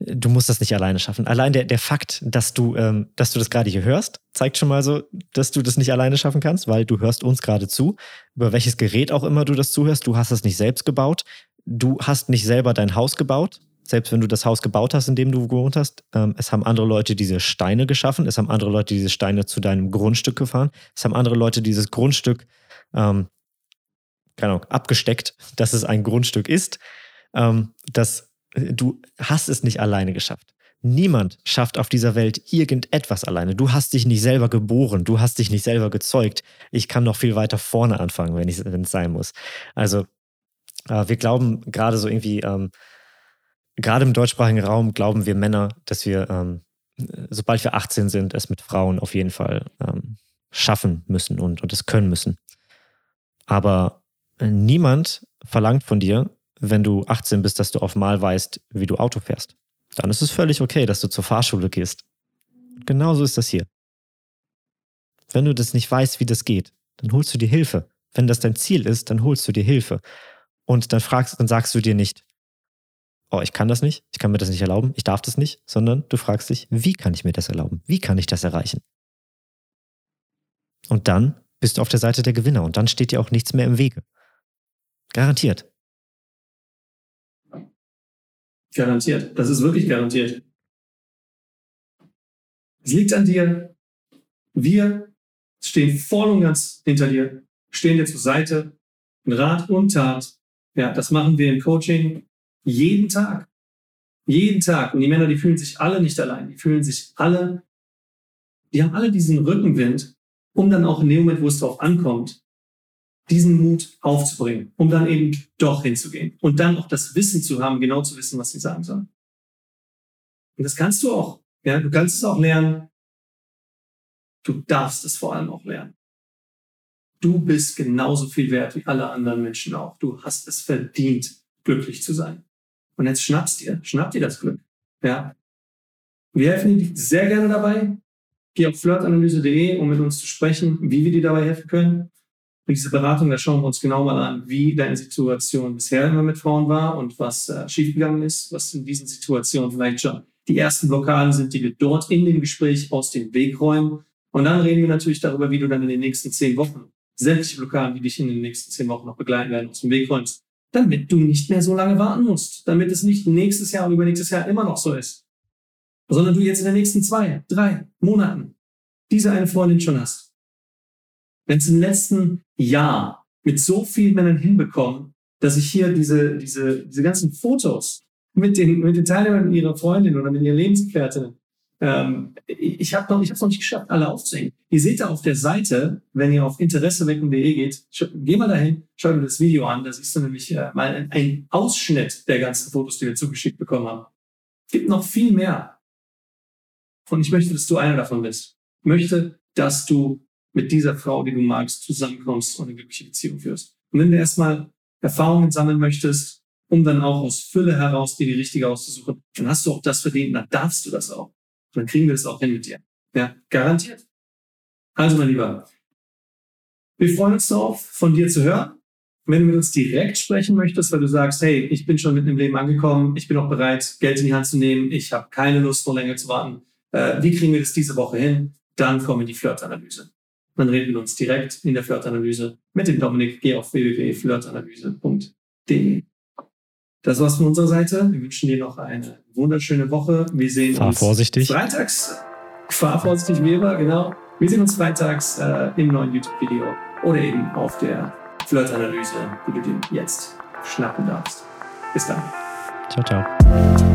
du musst das nicht alleine schaffen. Allein der, der Fakt, dass du, ähm, dass du das gerade hier hörst, zeigt schon mal so, dass du das nicht alleine schaffen kannst, weil du hörst uns gerade zu. Über welches Gerät auch immer du das zuhörst, du hast es nicht selbst gebaut. Du hast nicht selber dein Haus gebaut selbst wenn du das Haus gebaut hast, in dem du gewohnt hast, ähm, es haben andere Leute diese Steine geschaffen, es haben andere Leute diese Steine zu deinem Grundstück gefahren, es haben andere Leute dieses Grundstück, ähm, keine Ahnung, abgesteckt, dass es ein Grundstück ist. Ähm, dass du hast es nicht alleine geschafft. Niemand schafft auf dieser Welt irgendetwas alleine. Du hast dich nicht selber geboren, du hast dich nicht selber gezeugt. Ich kann noch viel weiter vorne anfangen, wenn es sein muss. Also äh, wir glauben gerade so irgendwie, ähm, gerade im deutschsprachigen Raum glauben wir Männer, dass wir, ähm, sobald wir 18 sind, es mit Frauen auf jeden Fall ähm, schaffen müssen und, und es können müssen. Aber niemand verlangt von dir, wenn du 18 bist, dass du auf Mal weißt, wie du Auto fährst. Dann ist es völlig okay, dass du zur Fahrschule gehst. Genauso ist das hier. Wenn du das nicht weißt, wie das geht, dann holst du dir Hilfe. Wenn das dein Ziel ist, dann holst du dir Hilfe. Und dann fragst, dann sagst du dir nicht, oh, ich kann das nicht, ich kann mir das nicht erlauben, ich darf das nicht, sondern du fragst dich, wie kann ich mir das erlauben? Wie kann ich das erreichen? Und dann bist du auf der Seite der Gewinner und dann steht dir auch nichts mehr im Wege. Garantiert. Garantiert. Das ist wirklich garantiert. Es liegt an dir. Wir stehen voll und ganz hinter dir, stehen dir zur Seite, in Rat und Tat. Ja, das machen wir im Coaching, jeden Tag. Jeden Tag. Und die Männer, die fühlen sich alle nicht allein. Die fühlen sich alle, die haben alle diesen Rückenwind, um dann auch in dem Moment, wo es drauf ankommt, diesen Mut aufzubringen, um dann eben doch hinzugehen und dann auch das Wissen zu haben, genau zu wissen, was sie sagen sollen. Und das kannst du auch. Ja, du kannst es auch lernen. Du darfst es vor allem auch lernen. Du bist genauso viel wert wie alle anderen Menschen auch. Du hast es verdient, glücklich zu sein. Und jetzt schnappst dir, schnapp dir das Glück. Ja. Wir helfen dir sehr gerne dabei. Geh auf flirtanalyse.de, um mit uns zu sprechen, wie wir dir dabei helfen können. Und diese Beratung, da schauen wir uns genau mal an, wie deine Situation bisher immer mit Frauen war und was äh, schiefgegangen ist, was in diesen Situationen vielleicht schon die ersten Blockaden sind, die wir dort in dem Gespräch aus dem Weg räumen. Und dann reden wir natürlich darüber, wie du dann in den nächsten zehn Wochen sämtliche Blockaden, die dich in den nächsten zehn Wochen noch begleiten werden, aus dem Weg räumst damit du nicht mehr so lange warten musst, damit es nicht nächstes Jahr und übernächstes Jahr immer noch so ist, sondern du jetzt in den nächsten zwei, drei Monaten diese eine Freundin schon hast. Wenn es im letzten Jahr mit so vielen Männern hinbekommen, dass ich hier diese, diese, diese ganzen Fotos mit den, mit den Teilnehmern ihrer Freundin oder mit ihren Lebensgefährtinnen ähm, ich habe noch, ich habe noch nicht geschafft, alle aufzuhängen. Ihr seht da auf der Seite, wenn ihr auf interessewecken.de geht, geh mal dahin, schau dir das Video an. Da siehst du nämlich äh, mal einen Ausschnitt der ganzen Fotos, die wir zugeschickt bekommen haben. Es gibt noch viel mehr. Und ich möchte, dass du einer davon bist. Ich möchte, dass du mit dieser Frau, die du magst, zusammenkommst und eine glückliche Beziehung führst. Und wenn du erstmal Erfahrungen sammeln möchtest, um dann auch aus Fülle heraus dir die richtige auszusuchen, dann hast du auch das verdient, dann darfst du das auch dann kriegen wir das auch hin mit dir. Ja, garantiert. Also, mein Lieber, wir freuen uns darauf, von dir zu hören. Wenn du mit uns direkt sprechen möchtest, weil du sagst, hey, ich bin schon mitten im Leben angekommen, ich bin auch bereit, Geld in die Hand zu nehmen, ich habe keine Lust, noch länger zu warten, äh, wie kriegen wir das diese Woche hin? Dann kommen wir in die Flirt-Analyse. Dann reden wir mit uns direkt in der Flirt-Analyse mit dem Dominik. Geh auf www.flirtanalyse.de. Das war's von unserer Seite. Wir wünschen dir noch eine wunderschöne Woche. Wir sehen Fahr uns vorsichtig. freitags. Fahr vorsichtig, Weber, genau. Wir sehen uns freitags äh, im neuen YouTube-Video oder eben auf der Flirt-Analyse, die du dir jetzt schnappen darfst. Bis dann. Ciao, ciao.